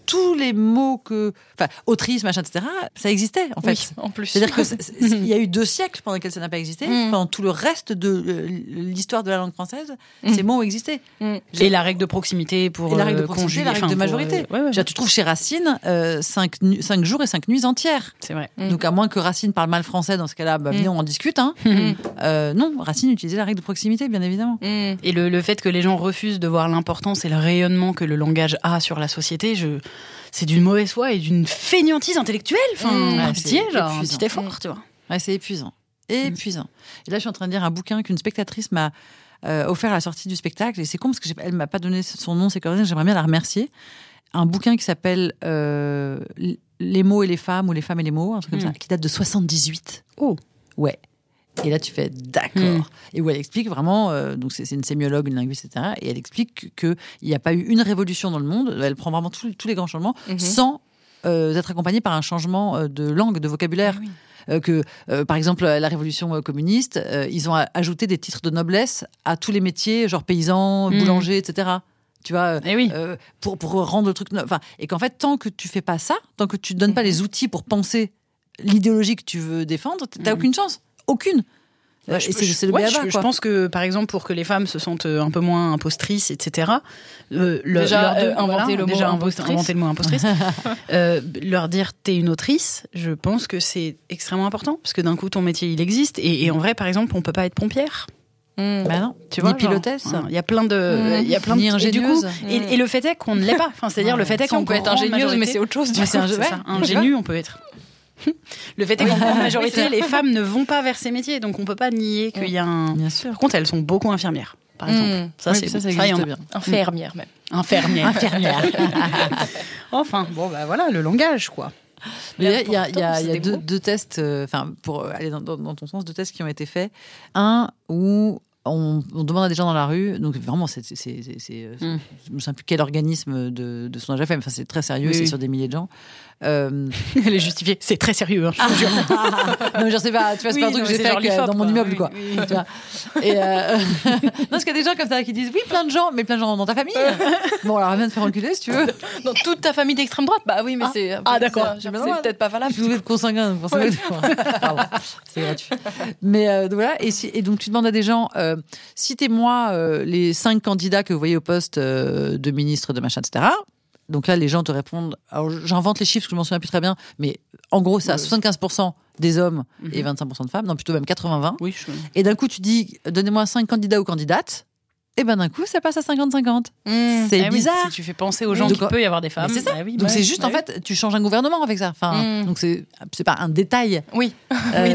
tous les mots que, enfin, autrice, machin, etc. Ça existait en fait. oui, en plus C'est-à-dire que [LAUGHS] c'est- c'est- il y a eu deux siècles pendant lesquels ça n'a pas existé. Mm. Pendant tout le reste de euh, l'histoire de la langue française, Mm. ces mots ont existé. Mm. Et la règle de proximité pour Et la règle de euh, proximité, conjuguer, la règle de majorité. euh, ouais, ouais, dire, Tu trouves chez Racine euh, cinq, cinq jours et cinq nuits entières. c'est vrai. Mm. Donc à moins que Racine parle mal français, dans ce cas-là, bah, Mm. venez, on en discute. Hein. Mm. Euh, non, Racine utilisait la règle de proximité, bien évidemment. Mm. Et le, le fait que les gens refusent de voir l'importance et le rayonnement que le langage a sur la société, je, c'est d'une mauvaise foi et d'une fainéantise intellectuelle. Enfin, Mmh. pitié, c'est genre, petit effort, tu vois. Ouais, c'est épuisant. Épuisant. Et là, je suis en train de lire un bouquin qu'une spectatrice m'a euh, offert à la sortie du spectacle. Et c'est con parce qu'elle ne m'a pas donné son nom, ses coordonnées. J'aimerais bien la remercier. Un bouquin qui s'appelle euh, Les mots et les femmes ou Les femmes et les mots, un truc comme Mm. ça, qui date de 78. Oh. Ouais. Et là, tu fais d'accord. Mm. Et où elle explique vraiment, euh, donc c'est une sémiologue, une linguiste, etc. Et elle explique qu'il n'y a pas eu une révolution dans le monde. Elle prend vraiment tous- tous les grands changements Mhm. sans euh, être accompagnée par un changement euh, de langue, de vocabulaire. Ah oui. Euh, que, euh, par exemple, la révolution communiste, euh, ils ont ajouté des titres de noblesse à tous les métiers, genre paysan, Mm. boulanger, etc. Tu vois, Eh oui. pour, pour rendre le truc. Enfin, et qu'en fait, tant que tu fais pas ça, tant que tu donnes pas les outils pour penser l'idéologie que tu veux défendre, t'as Mhm. aucune chance. Aucune. Euh, je- c'est je- c'est le ouais, béaba, je, je quoi. pense que, par exemple, pour que les femmes se sentent euh, un peu moins impostrices, etc., euh, le- Déjà, leur euh, inventer le mot déjà impostrice. inventer le mot impostrice, [LAUGHS] euh, leur dire t'es une autrice, je pense que c'est extrêmement important parce que d'un coup ton métier il existe et, et en vrai, par exemple, on peut pas être pompière. Mm. Bah non, Tu vois, ni pilotesse. hein, Il y a plein de, il y a plein de Ni et du coup, ingénieuse. et, et le fait est qu'on ne l'est pas. Enfin, c'est-à-dire le fait est Si, on qu'en peut être ingénieuse, mais c'est autre chose. du c'est coup. un [LAUGHS] jeu- C'est ouais, ça, je vois. ingénu, on peut être. Le fait est qu'en grande [LAUGHS] majorité, les femmes ne vont pas vers ces métiers, donc on peut pas nier qu'il y a un. Bien sûr. Par contre, elles sont beaucoup infirmières, par exemple. Mm. Ça, Oui, c'est ça, ça il y en existe a. bien. Infirmière même. Infirmière. Infirmière. [LAUGHS] enfin, bon, bah voilà, le langage, quoi. Mais il y a, y a- y a- y a deux, tests, euh, enfin, pour aller dans, dans- dans ton sens, deux tests qui ont été faits. Un où on, on demande à des gens dans la rue, donc vraiment, c'est, c'est, c'est, c'est- c'est- euh, Mm. je me souviens plus quel organisme de, de sondage a fait, mais enfin, c'est très sérieux, Oui, c'est oui. sur des milliers de gens. Euh, Elle est justifiée. C'est très sérieux, hein, je te jure. non, mais je sais pas, tu vois, c'est Oui, pas un truc non, que j'ai fait avec, euh, dans mon quoi. immeuble, Oui, quoi. oui. Tu vois. Et euh, [LAUGHS] non, parce qu'il y a des gens comme ça qui disent oui, plein de gens, mais plein de gens dans ta famille. bon, alors viens te faire enculer si tu veux. Dans toute ta famille d'extrême droite? Bah oui, mais c'est. ah, d'accord. C'est peut-être pas valable. Je vous êtes consanguin, donc forcément. Pardon, c'est gratuit. Mais euh, donc voilà, et, si- et donc tu demandes à des gens, euh, citez-moi euh, les cinq candidats que vous voyez au poste euh, de ministre, de machin, etc. Donc là, les gens te répondent. Alors j'invente les chiffres, parce que je m'en souviens plus très bien, mais en gros, c'est à 75% des hommes et 25% de femmes, non plutôt même 80-20. Oui, je... Et d'un coup, tu dis, donnez-moi cinq candidats ou candidates. Et ben d'un coup, ça passe à 50-50. Mm. C'est oui, bizarre. si tu fais penser aux gens qu'il peut y avoir des femmes. C'est ça. bah oui, donc bah c'est juste bah en oui. fait, tu changes un gouvernement avec ça. Enfin, Mm. donc c'est c'est pas un détail. Oui. Euh,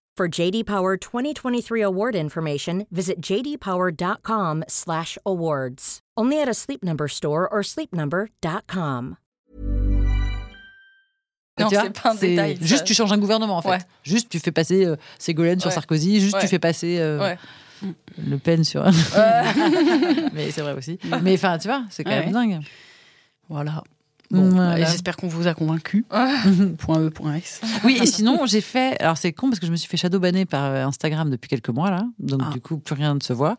For JD Power 2023 award information, visit jdpower.com/awards. Only at a Sleep Number store or sleepnumber.com. Non, c'est pas un détail. ça. Juste, tu changes un gouvernement, en fait. Ouais. Juste, tu fais passer euh, Ségolène sur. Sarkozy. Juste, Ouais. tu fais passer euh, Ouais. Le Pen sur. [LAUGHS] mais c'est vrai aussi. Mais enfin, tu vois, c'est quand Ouais, même dingue. Voilà. Bon, Voilà. bah, j'espère qu'on vous a convaincu. [LAUGHS] point E, point S. [LAUGHS] Oui, et sinon, j'ai fait. Alors, c'est con parce que je me suis fait shadowbanner par euh, Instagram depuis quelques mois, là. Donc, Ah. du coup, plus rien ne se voit.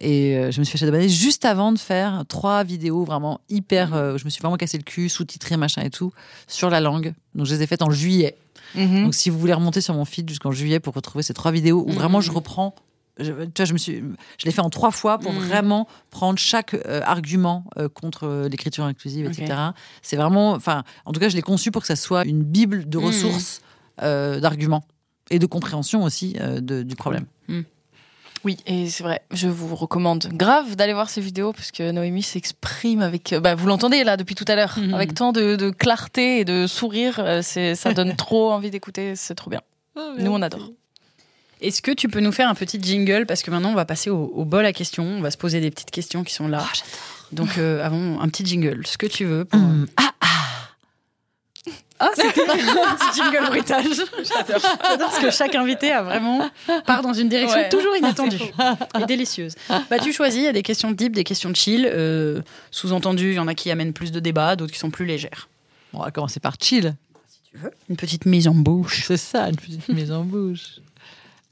Et euh, je me suis fait shadowbanner juste avant de faire trois vidéos vraiment hyper. euh, je me suis vraiment cassé le cul, sous-titré, machin et tout, sur la langue. Donc, je les ai faites en juillet. Mhm. Donc, si vous voulez remonter sur mon feed jusqu'en juillet pour retrouver ces trois vidéos où Mhm. vraiment je reprends. Je, tu vois, je me suis, je l'ai fait en trois fois pour Mhm. vraiment prendre chaque euh, argument euh, contre euh, l'écriture inclusive, etc. C'est vraiment, enfin, en tout cas, je l'ai conçu pour que ça soit une bible de Mhm. ressources, d'arguments et de compréhension aussi de- du problème. Oui, et c'est vrai, je vous recommande grave d'aller voir ces vidéos parce que Noémie s'exprime avec, bah, vous l'entendez là depuis tout à l'heure, Mhm. avec tant de, de clarté et de sourire, ça donne [LAUGHS] trop envie d'écouter, c'est trop bien. Nous, on adore. Est-ce que tu peux nous faire un petit jingle? Parce que maintenant, on va passer au, au bol à questions. On va se poser des petites questions qui sont là. Donc, euh, avant, un petit jingle. Ce que tu veux. Pour... Hum, Ah, Ah, c'était [LAUGHS] un petit jingle bruitage. J'adore. J'adore parce que chaque invité a vraiment part dans une direction Ouais. toujours inattendue et délicieuse. Bah, tu choisis. Il y a des questions deep, des questions chill. Euh, Sous-entendu, il y en a qui amènent plus de débats, d'autres qui sont plus légères. on va commencer par chill. Une petite mise en bouche. C'est ça, une petite mise en bouche.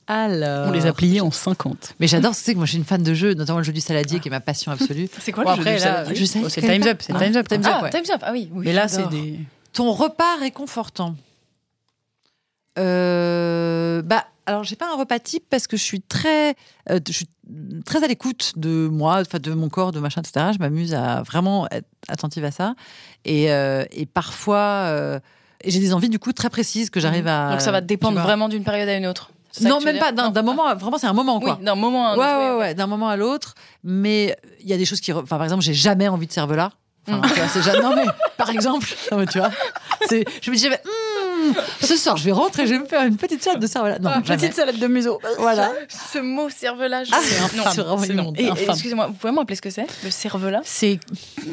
Alors. On les a pliés en 50. Mais j'adore, c'est que moi je suis une fan de jeux, notamment le jeu du saladier qui est ma passion absolue. [LAUGHS] C'est quoi Bon, le jeu après, du là, saladier je sais, Oh, C'est Time's. Up. C'est Ah, Time's Up. Time's Ah, Up, ouais. Time's Up, ah oui. oui Mais là, c'est des. Ton repas réconfortant. Euh, bah, alors j'ai pas un repas type parce que je suis très, euh, je suis très à l'écoute de moi, enfin de mon corps, de machin, etc. Je m'amuse à vraiment être attentive à ça. Et, euh, et parfois, euh, j'ai des envies du coup très précises que j'arrive à. Donc ça va dépendre vraiment d'une période à une autre. Non, même pas d'un moment. à- Vraiment, c'est un moment quoi. Oui, d'un moment à un Ouais, autre. ouais, ouais, d'un moment à l'autre. Mais il y a des choses qui. Enfin, par exemple, j'ai jamais envie de cervelas. Enfin, Mm. tu vois, c'est jamais- Non, mais [LAUGHS] par exemple, non, mais tu vois, je me dis jamais, Hmm, [LAUGHS] ce soir, je vais rentrer, je vais me faire une petite salade de cervelas. Non, Ah. Petite salade de museau. [LAUGHS] Voilà. Ce mot cervelage. Ah, c'est non. Et- et. Excusez-moi, vous pouvez m'appeler ce que c'est Le cervelas? C'est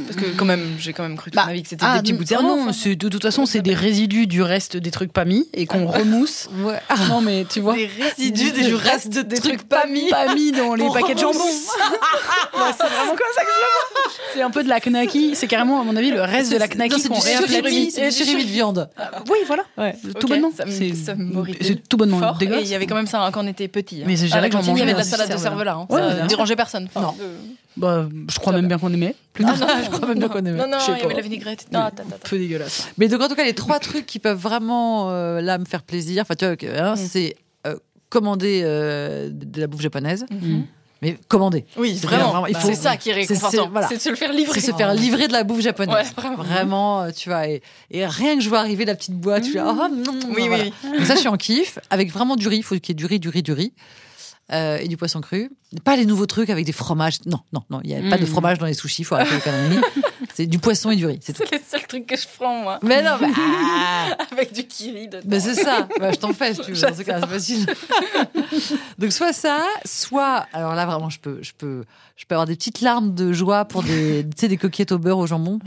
Parce que quand même, j'ai quand même cru toute Bah, ma vie que c'était ah, des petits bouts de cerveau. non, enfin. c'est- de toute façon, c'est des résidus du reste des trucs pas mis et qu'on remousse. [LAUGHS] Ouais. Non, mais tu vois. Des résidus Du reste des trucs pas mis. Pas mis dans les On paquets de jambon. Ouais, c'est vraiment comme ça que je le vois. C'est un peu de la knacky. C'est carrément, à mon avis, le reste de la c'est qu'on réaplatit. c'est du de viande. Oui, voilà. Ouais. Tout bonnement. C'est tout bonnement Fort. Et dégueulasse. il y avait quand même ça hein, quand on était petit. hein. Mais c'est- dirais que j'en cantine, il y avait de la mangeais salade de cervelas. Hein. Ouais, ça sûr. dérangeait personne. Enfin, Non. euh, Bah, [LAUGHS] je crois même bien qu'on aimait. Ah non, je crois même bien qu'on aimait. Non, non, Je sais il y avait pas. la vinaigrette. Non, attends, attends. Peu dégueulasse. Mais donc, en tout cas, les trois [LAUGHS] trucs qui peuvent vraiment, euh, là, me faire plaisir, enfin, tu vois, hein, Mm. c'est euh, commander euh, de la bouffe japonaise, Mhm. Mais commander. Oui, C'est vraiment. vraiment- il Bah, faut- c'est ça qui est c'est- réconfortant. voilà. C'est de se le faire livrer. C'est se faire livrer de la bouffe japonaise. Ouais, vraiment. Vraiment, euh, tu vois, et, et rien que je vois arriver la petite boîte, je suis là, oh, non, non, Oui, voilà. oui, oui. Donc ça, je suis en kiff, avec vraiment du riz, il faut qu'il y ait du riz, du riz, du riz. euh, et du poisson cru. Pas les nouveaux trucs avec des fromages. Non, non, non, il n'y a pas de Mm. fromage dans les sushis, il faut arrêter les. [LAUGHS] C'est du poisson et du riz, c'est les seuls trucs que je prends, moi. Mais non, mais, [LAUGHS] ah, Avec du kiri dedans. mais c'est ça. Bah, je t'en fais si tu veux. Dans ce cas, c'est facile. [LAUGHS] Donc soit ça, soit alors là vraiment je peux, je peux, je peux avoir des petites larmes de joie pour des, tu sais, des coquillettes au beurre au jambon.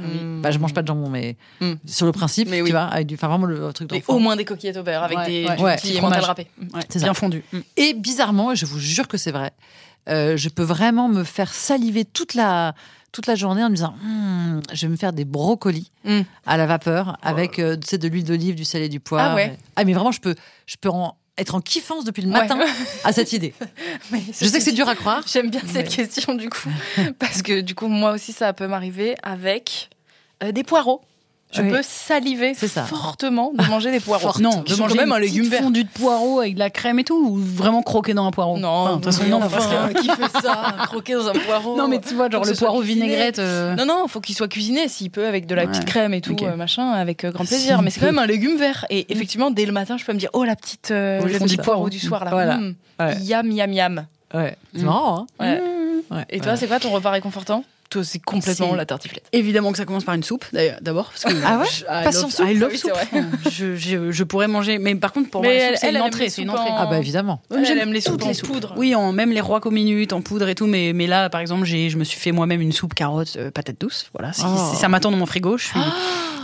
Bah je mange pas de jambon, mais Mm. sur le principe, Mais tu vois, avec du, enfin vraiment le truc Mais au moins des coquillettes au beurre avec Ouais, des ouais. du Ouais. petit Fromage. mental râpé. Ça. bien fondu. Et bizarrement, je vous jure que c'est vrai, euh, je peux vraiment me faire saliver toute la toute la journée en me disant, Hmm, je vais me faire des brocolis Mm. à la vapeur avec euh, tu sais, de l'huile d'olive, du sel et du poivre. Ah ouais. Ah mais vraiment, je peux, je peux en être en kiffance depuis le Ouais. matin [LAUGHS] à cette idée. [LAUGHS] Mais Je sais que c'est dur à croire. J'aime bien cette question du coup, [LAUGHS] parce que du coup moi aussi ça peut m'arriver avec euh, des poireaux. Je Oui. peux saliver ça. fortement de manger des poireaux. Non, de manger même une un légume vert. fondue de poireaux avec de la crème et tout, ou vraiment croquer dans un poireau Non, Enfin, de toute façon, non, enfin, parce que- qui fait ça [LAUGHS] Croquer dans un poireau Non, mais tu vois, genre le poireau cuisiné. vinaigrette. euh, Non, non, faut qu'il soit cuisiné s'il peut avec de la Ouais. petite crème et tout, Ok. euh, machin, avec euh, grand plaisir. S'il Mais c'est quand même un légume vert. Et effectivement, dès le matin, je peux me dire, oh la petite, le le petit fondue poireau du soir là. Voilà. Mm. Ouais. Yam, yam, yam. Ouais. C'est Mm. marrant, hein Ouais. Et toi, c'est quoi ton repas réconfortant? C'est complètement la tartiflette. Évidemment que ça commence par une soupe, d'ailleurs, d'abord. parce que Ah ouais je- I Passion love- soupe I love Oui, c'est soup. vrai. [LAUGHS] je, je, je pourrais manger, mais par contre, pour Mais moi, la elle- soupe, c'est elle, une entrée. une entrée. en- Ah bah évidemment. Ouais, Elle j'aime aime les soupes les soupes. poudre. Oui, en, même les rois minutes en poudre et tout. Mais, mais là, par exemple, j'ai, je me suis fait moi-même une soupe carotte euh, patate douce. Voilà, c'est- Oh. c'est- ça m'attend dans mon frigo. Je, suis,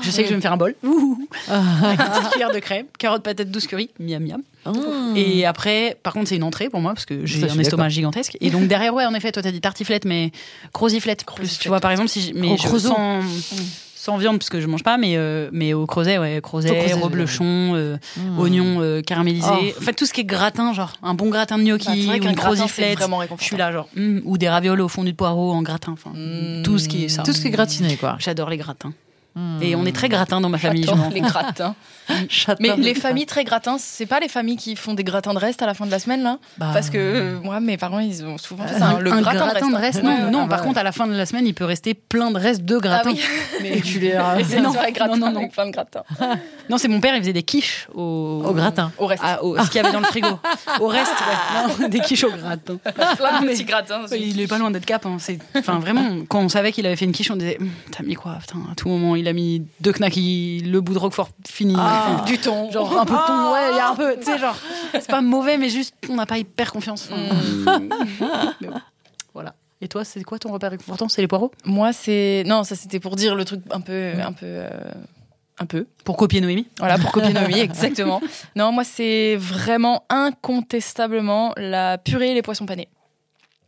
je sais que je vais me faire un bol. Ouh. Avec [LAUGHS] une petite cuillère de crème, carotte patate douce curry, miam miam. Mmh. Et après, par contre, c'est une entrée pour moi parce que j'ai je un estomac gigantesque. Et donc derrière, ouais, en effet, toi t'as dit tartiflette, mais croziflette. Plus, tu vois, par exemple, si j- mais je- sans, sans viande parce que je mange pas, mais euh, mais au creuset, ouais, creuset, reblochon, euh, Mmh. oignons euh, caramélisés. Oh. En fait, tout ce qui est gratin, genre un bon gratin de Bah, gnocchi vrai ou une croziflette. Je suis là, genre, hum, ou des ravioles au fond du poireau en gratin. Enfin, Mmh. tout ce qui est ça. Tout ce qui est gratiné, quoi. J'adore les gratins. Et on est très gratin dans ma famille. les gratins. [LAUGHS] Mais les familles très gratins, c'est pas les familles qui font des gratins de reste à la fin de la semaine là Bah, Parce que euh, moi, mes parents, ils ont souvent fait ça. hein, le un gratin, gratin de reste, non, non. ah par contre, à la fin de la semaine, il peut rester plein de restes de Ah gratin. oui, [LAUGHS] Mais tu les [LAUGHS] c'est non, gratin non, non, plein de gratins. Non, c'est mon père, il faisait des quiches au, Au gratin. Au reste, Ah, au- ce qu'il y avait dans le frigo. Au reste, ouais. Non, des quiches au gratin. plein de petits gratins. Il est pas loin d'être cap. hein. Enfin, vraiment, quand on savait qu'il avait fait une quiche, on disait, Hum, t'as mis quoi Putain, à tout moment, il a mis deux knackis, le bout de Roquefort fini. Enfin, du thon. Genre un peu de thon, ouais, il y a un peu, tu sais, genre, c'est pas mauvais, mais juste, on n'a pas hyper confiance. Enfin, [LAUGHS] mais bon, voilà. Et toi, c'est quoi ton repas réconfortant C'est les poireaux? Moi, c'est. Non, ça c'était pour dire le truc un peu. Un peu euh, un peu. Pour copier Noémie Voilà, pour copier Noémie, [LAUGHS] exactement. Non, moi, c'est vraiment incontestablement la purée et les poissons panés.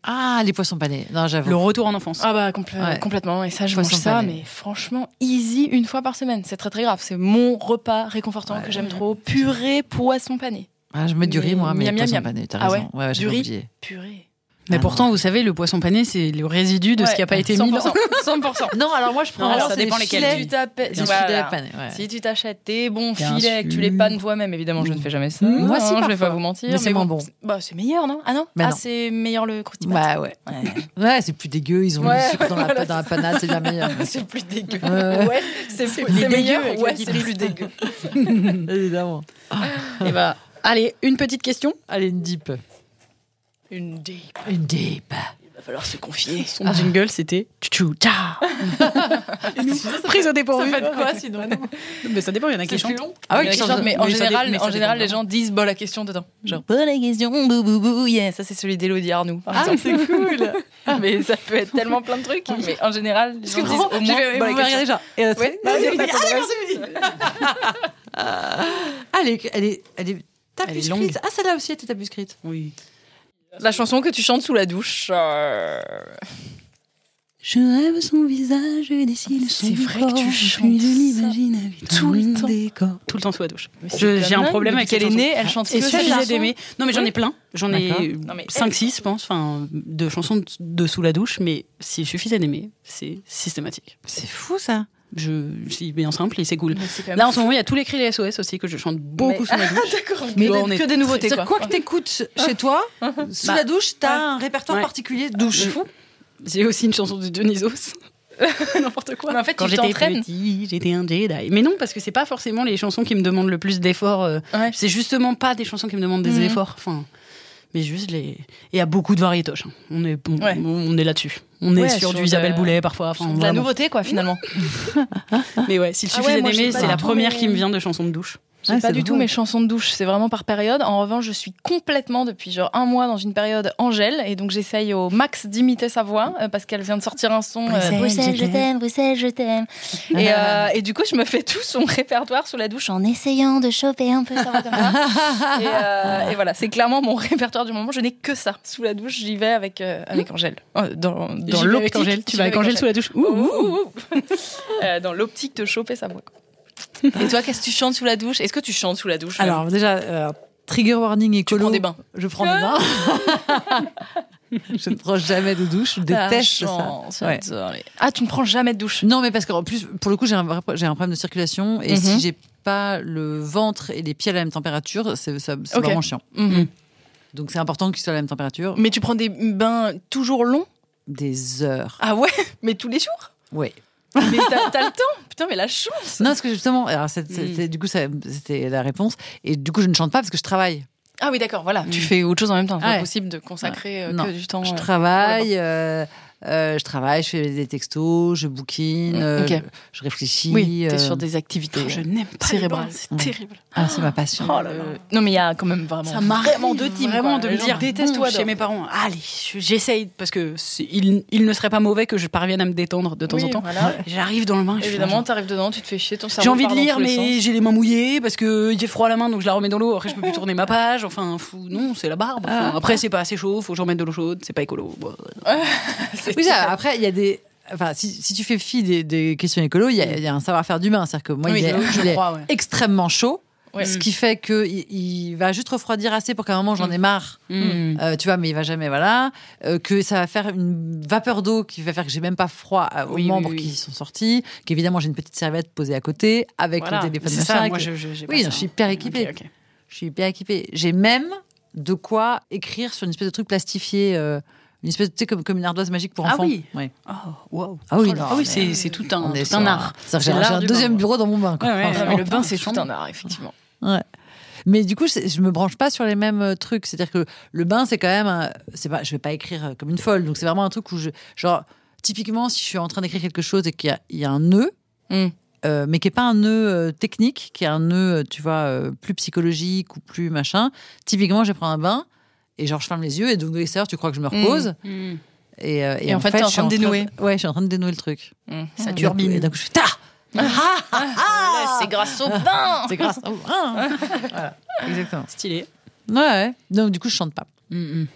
Ah, les poissons panés. Non, j'avoue. Le retour en enfance. Ah bah Ouais. complètement. Et ça, je Poisson mange ça, mais franchement, easy une fois par semaine. C'est très très grave. C'est mon repas réconfortant Ouais. que j'aime trop. Purée poisson pané. Ah, je mets du riz, moi, mais Miam, miam, poisson miam. pané, t'as Ah raison. ouais Ouais, Du j'ai riz oublié. Purée. Mais Ah pourtant, vous savez, le poisson pané, c'est le résidu de ce Ouais, qui n'a pas été mis dans. 100%. 100%. [LAUGHS] Non, alors moi, je prends. Non, alors, ça c'est dépend les lesquels. Si tu Des voilà. ouais. Si tu t'achètes tes bons Bien filets, que tu les pannes toi-même, évidemment, je ne fais jamais ça. Mmh. Moi, si, je vais parfois. pas vous mentir. Mais c'est moins bon. c'est- Bah, c'est meilleur, non? Ah non? Mais Ah, c'est meilleur le croustillage. Bah ouais. Ouais, c'est plus dégueu, ils ont Ouais, mis du sucre dans la, [LAUGHS] voilà, dans la panade, c'est bien meilleur. [LAUGHS] c'est plus dégueu. Ouais. Ouais, c'est C'est c'est plus meilleur. Ouais, c'est plus dégueu. Évidemment. Et bah, allez, une petite question. Allez, une dip. Une deep. Une dip. Il va falloir se confier. [LAUGHS] Son jingle, c'était tchou ta. [LAUGHS] Prise au dépourvu. Ça fait de quoi, sinon [LAUGHS] Mais ça dépend, il y en a qui chantent. Ah a qui chantent. mais en général, en général, les gens disent bah la question dedans. Genre bah la question, bou bou bou, yeah. Ça c'est celui d'Elodie Arnoux. Ah, c'est cool. mais ça peut être tellement plein de trucs. Mais en général, les gens disent au Je moins vais vous la question. genre. Et Ouais. Ah, Ah. Ah, Elle est, elle est, elle est Elle est longue. tapuscrite. Ah, celle-là aussi était tapuscrite. Oui. La chanson que tu chantes sous la douche. euh, Je rêve son visage et dessine son C'est vrai corps. que tu chantes je ça tout le temps. décor. Tout le temps sous la douche. J'ai un problème avec qu'elle est née, elle chante Et que chanson. d'aimer. Non, mais j'en ai plein. J'en ai Non, mais 5-6, je pense, enfin, de chansons de- de sous la douche, mais s'il suffisait d'aimer, c'est systématique. C'est fou ça. Je suis bien simple et c'est cool. C'est même Là, en ce moment, il y a tous les cris des SOS aussi que je chante beaucoup Mais- sous la douche. [LAUGHS] D'accord. Mais que, on des- est que des nouveautés quoi. quoi que t'écoutes chez toi, sous Bah, la douche, t'as ouais. un répertoire Ouais. particulier de douche. fou. J'ai aussi une chanson de Dionysos. [LAUGHS] N'importe quoi. Mais en fait, Quand j'étais petit, j'étais un Jedi. Mais non, parce que c'est pas forcément les chansons qui me demandent le plus d'efforts. euh, Ouais. C'est justement pas des chansons qui me demandent des Mhm. efforts. Enfin, mais juste les. Et a beaucoup de variétoches. hein. On est, on, Ouais. on est là-dessus. On est sur, sur du de- Isabelle Boulet parfois. Enfin, de la nouveauté quoi finalement. [LAUGHS] Mais ouais, s'il Ah suffisait ouais, moi, d'aimer, c'est la première qui me vient de chansons de douche. J'ai Ouais, pas du tout mes chansons de douche, c'est vraiment par période. En revanche, je suis complètement depuis genre un mois dans une période Angèle et donc j'essaye au max d'imiter sa voix euh, parce qu'elle vient de sortir un son. euh, Bruxelles, je t'aime, Bruxelles, je t'aime. [LAUGHS] Et, euh, et du coup, je me fais tout son [LAUGHS] répertoire sous la douche en essayant de choper un peu sa voix [LAUGHS] et, et voilà, c'est clairement mon répertoire du moment. Je n'ai que ça sous la douche. J'y vais avec avec Angèle dans dans l'optique. Tu vas avec Angèle sous la douche. Ouh, Ouh, ouh. dans l'optique de choper sa voix. Et toi, qu'est-ce que tu chantes sous la douche? Est-ce que tu chantes sous la douche Alors déjà, euh, trigger warning écolo. prends des bains. Je prends des bains. [LAUGHS] je ne prends jamais de douche. Je déteste ça. chance, Ouais. j'adore les- Ah, tu ne prends jamais de douche? Non, mais parce qu'en plus, pour le coup, j'ai un, problème de circulation et Mhm. si j'ai pas le ventre et les pieds à la même température, c'est ça- vraiment chiant. Mhm. Donc c'est important qu'ils soient à la même température. Mais tu prends des bains toujours longs? Des heures. Ah ouais? Mais tous les jours? Oui. Mais t'as t'as le temps Putain, mais la chance Non, parce que justement, alors c'est- c'est- Mm. c'est- du coup, ça- c'était la réponse. Et du coup, je ne chante pas parce que je travaille. Ah oui, d'accord, voilà. Tu Mm. fais autre chose en même temps. C'est Ouais. pas possible de consacrer euh, Non, que du temps. Je euh, travaille, euh, euh, je travaille, je fais des textos, je bouquine, Mm, euh, je, réfléchis. Oui, t'es euh, sur des activités Je n'aime pas C'est terrible. Ah, c'est ma passion. Oh là là. Non, mais il y a quand même vraiment. Ça m'arrive vraiment deux teams. vraiment quoi. de me dire détestent bon, chez mes parents allez je- j'essaye parce que il, il ne serait pas mauvais que je parvienne à me détendre de temps en temps j'arrive dans le bain Évidemment, t'arrives dedans, tu te fais chier, ton cerveau. j'ai envie de lire mais j'ai les mains mouillées parce que il fait froid à la main donc je la remets dans l'eau après je peux plus [LAUGHS] tourner ma page enfin fou, non c'est la barbe Enfin, après c'est pas assez chaud faut que je remette de l'eau chaude c'est pas écolo [LAUGHS] [LAUGHS] Oui, ça, après, il y a des. Enfin, si, si tu fais fi des, des questions écolo, il y, a- il y a un savoir-faire d'humain. C'est-à-dire que moi, Oui, il est, je il est crois, ouais. extrêmement chaud, Ouais. ce qui fait que il, il va juste refroidir assez pour qu'à un moment j'en ai marre. Mm. Euh, tu vois, mais il va jamais, voilà. Euh, que ça va faire une vapeur d'eau qui va faire que j'ai même pas froid aux Oui, membres oui. qui sont sortis. Qu'évidemment, j'ai une petite serviette posée à côté avec Voilà, le téléphone c'est ça moi je, je- j'ai pas Oui, ça. je suis hyper équipée. Je suis hyper équipée. J'ai même de quoi écrire sur une espèce de truc plastifié, euh, une espèce, tu sais, comme, comme une ardoise magique pour Ah enfants. oui. Ouais. oh wow Ah oui, Oh ah oui c'est c'est tout un tout un art C'est-à-dire que C'est J'ai un deuxième bain, bureau dans mon bain. quoi. Ouais, ouais, Franchement. Ah, mais le bain, c'est tout un art, effectivement. Ouais. Mais du coup, je me branche pas sur les mêmes euh, trucs. C'est-à-dire que le bain, c'est quand même, un- c'est pas, je vais pas écrire euh, comme une folle. Donc c'est vraiment un truc où je, genre, typiquement, si je suis en train d'écrire quelque chose et qu'il y a, il y a un nœud, Mm. euh, mais qui est pas un nœud euh, technique, qui est un nœud, tu vois, euh, plus psychologique ou plus machin. Typiquement, je prends un bain et genre je ferme les yeux et donc de l'extérieur, tu crois que je me repose. Mm. Et, euh, Et en fait, en je suis train de dénouer. Ouais, je suis en train de dénouer le truc. Mm. Ça turbine. Et donc je fais ta. [LAUGHS] Là, c'est grâce au bain [LAUGHS] C'est grâce. au bain. [LAUGHS] voilà, exactement. stylé Ouais, ouais. Donc du coup, je chante pas. Mm, mm.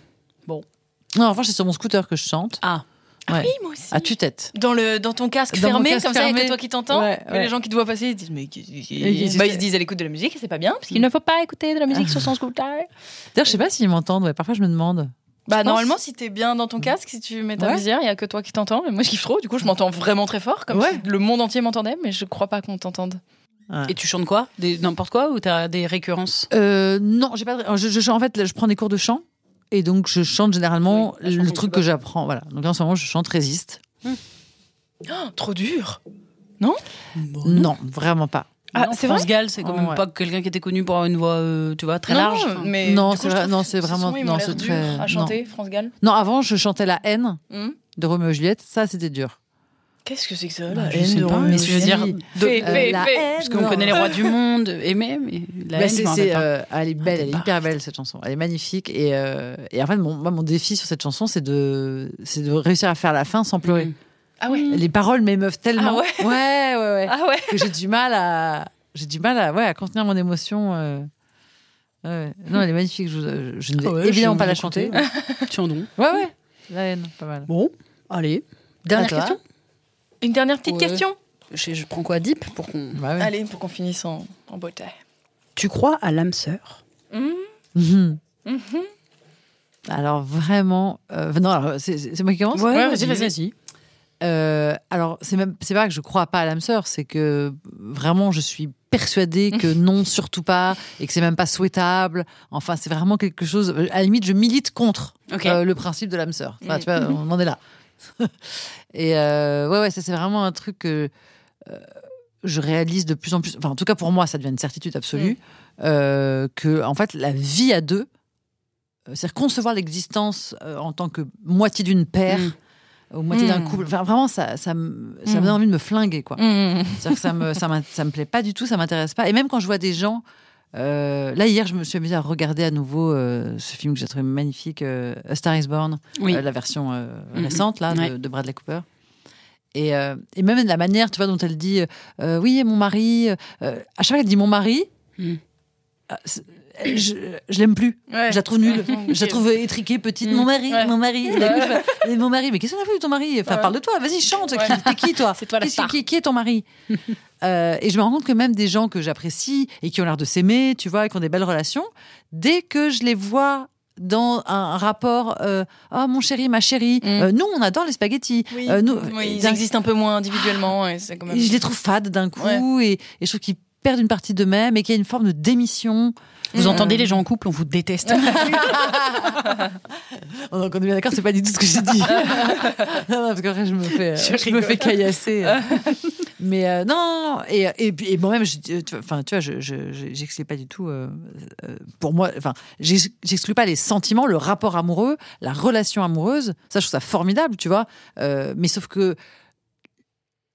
Non, en revanche, c'est sur mon scooter que je chante. ah Ouais. Oui, moi aussi. À tue-tête. Dans, le, dans ton casque Dans fermé, casque comme ça, il n'y a que fermé. toi qui t'entends. Ouais, Mais ouais. les gens qui te voient passer, ils se disent Mais. Bah, ils- ils se disent à l'écoute de la musique, et c'est pas bien, parce qu'il ne faut pas écouter de la musique sur son scooter. D'ailleurs, je sais pas s'ils m'entendent. Ouais, parfois, je me demande. Bah, normalement, si t'es bien dans ton casque, si tu mets ta Ouais. visière, il y a que toi qui t'entends. Et moi, je kiffe trop. Du coup, je m'entends vraiment très fort, comme Ouais. si le monde entier m'entendait, mais je crois pas qu'on t'entende. et tu chantes quoi? N'importe quoi ou t'as des récurrences? Euh, non, j'ai pas. de- Je, je- en fait, là, je prends des cours de chant et donc je chante généralement Oui, le truc que j'apprends. Voilà. Donc là, en ce moment, je chante résiste. Oh, trop dur Non, vraiment pas. Ah, Non, c'est France vrai Gall, c'est quand Oh, même ouais. pas quelqu'un qui était connu pour avoir une voix, euh, tu vois, très Non, large. non, Enfin, mais Non, c'est vrai- non, c'est vraiment- son, non, c'est dur très- à non. France Gall. Non, avant, je chantais la haine Hmm de Roméo et Juliette. Ça, c'était dur. Qu'est-ce que c'est que ça, Bah, la je haine sais de Roméo mais je veux dire, Fais, Euh, fais, la fais. haine, parce qu'on non. connaît les rois du monde, aimer, mais la Bah, haine, rappelle pas. euh, elle est belle, elle est pas. hyper belle cette chanson. Elle est magnifique et, euh, et en fait mon, moi, mon défi sur cette chanson c'est de c'est de réussir à faire la fin sans pleurer. Mm. Ah ouais Les paroles m'émeuvent tellement. Ah ouais ouais, ouais, ouais. Ah ouais que j'ai du mal à j'ai du mal à ouais à contenir mon émotion. euh. Ouais. Non, elle est magnifique. Je, je- ne vais Ah ouais, évidemment pas la chanter. [LAUGHS] d'écouter. Chantons. Ouais, ouais. La haine, pas mal. Bon, allez. Dernière question? Une dernière petite Ouais. question Je, je prends quoi Deep pour qu'on. Bah ouais. Allez, pour qu'on finisse en, en beauté. Tu crois à l'âme sœur Mhm. Alors vraiment, euh, non, alors, c'est c'est moi qui commence. Ouais, vas-y, vas-y. vas-y. Euh, alors c'est même, c'est pas que je crois pas à l'âme sœur, c'est que vraiment je suis persuadée que [LAUGHS] non, surtout pas, et que c'est même pas souhaitable. Enfin, c'est vraiment quelque chose. À la limite, je milite contre euh, le principe de l'âme sœur. Enfin, tu vois, on en est là. [LAUGHS] et euh, ouais, ouais, ça c'est vraiment un truc que euh, je réalise de plus en plus. Enfin, en tout cas pour moi, ça devient une certitude absolue euh, que en fait la vie à deux, c'est-à-dire concevoir l'existence en tant que moitié d'une paire. Mm. Ou moitié d'un Mm. couple. Enfin, vraiment, ça, ça, me, ça me Mm. donne envie de me flinguer, quoi. Mmh. C'est-à-dire que ça me, ça, m'in- ça me plaît pas du tout, ça m'intéresse pas. Et même quand je vois des gens. Euh, là, hier, je me suis amusée à regarder à nouveau euh, ce film que j'ai trouvé magnifique, euh, A Star is Born, Oui. la version Mhm. récente là, de, Bradley Cooper. Et, et même la manière tu vois, dont elle dit Oui, mon mari. à chaque fois qu'elle dit mon mari, Mhm. Euh, je, je l'aime plus. Ouais. Je la trouve nulle. [LAUGHS] Je la trouve étriquée, petite. Mm. Mon mari, Ouais. mon mari. Coup, je fais, mon mari, mais qu'est-ce qu'on a fait de ton mari? Enfin, parle de toi, vas-y, chante. T'es qui, toi? [LAUGHS] C'est toi la star. qui, qui est ton mari? [LAUGHS] Euh, Et je me rends compte que même des gens que j'apprécie et qui ont l'air de s'aimer, tu vois, et qui ont des belles relations, dès que je les vois dans un rapport, euh, ah mon chéri, ma chérie, Mm. euh, nous on adore les spaghettis. Oui, Euh, nous, Oui, ils existent un peu moins individuellement. Et c'est quand même... je les trouve fades d'un coup et, et je trouve qu'ils perdent une partie d'eux-mêmes et qu'il y a une forme de démission. Vous Euh, entendez les gens en couple, on vous déteste. [LAUGHS] Oh, on est bien d'accord, c'est pas du tout ce que j'ai dit. [LAUGHS] non, non, parce qu'après je me fais, Je je, me fais caillasser. Mais euh, non, et, et, puis- et moi-même, enfin, tu vois, je, je, je- j'exclus pas du tout. euh, pour moi, enfin, j'ex- j'exclus pas les sentiments, le rapport amoureux, la relation amoureuse. Ça, je trouve ça formidable, tu vois. Mais sauf que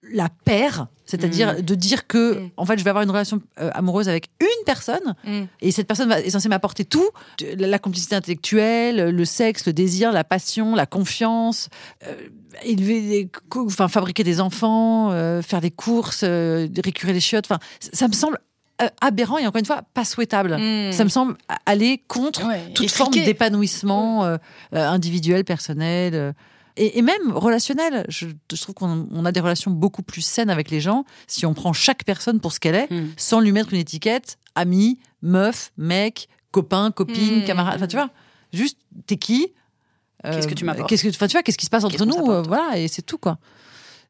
la paire, c'est-à-dire de dire que, Mm. en fait, je vais avoir une relation euh, amoureuse avec une personne Mm. et cette personne va, est censée m'apporter tout la, la complicité intellectuelle, le sexe, le désir, la passion, la confiance, euh, élever, enfin fabriquer des enfants, euh, faire des courses, euh, récurer les chiottes. Enfin, ça, me semble euh, aberrant et encore une fois pas souhaitable. Mm. Ça me semble aller contre Ouais, toute forme d'épanouissement euh, euh, individuel, personnel. euh, et, et même relationnel. Je, je trouve qu'on on a des relations beaucoup plus saines avec les gens si on prend chaque personne pour ce qu'elle est, Mm. sans lui mettre une étiquette ami, meuf, mec, copain, copine, Mm. camarade. Enfin, tu vois, juste t'es qui Qu'est-ce que tu m'apportes Qu'est-ce que, enfin, tu vois, qu'est-ce qui se passe entre nous euh, Voilà, et c'est tout quoi.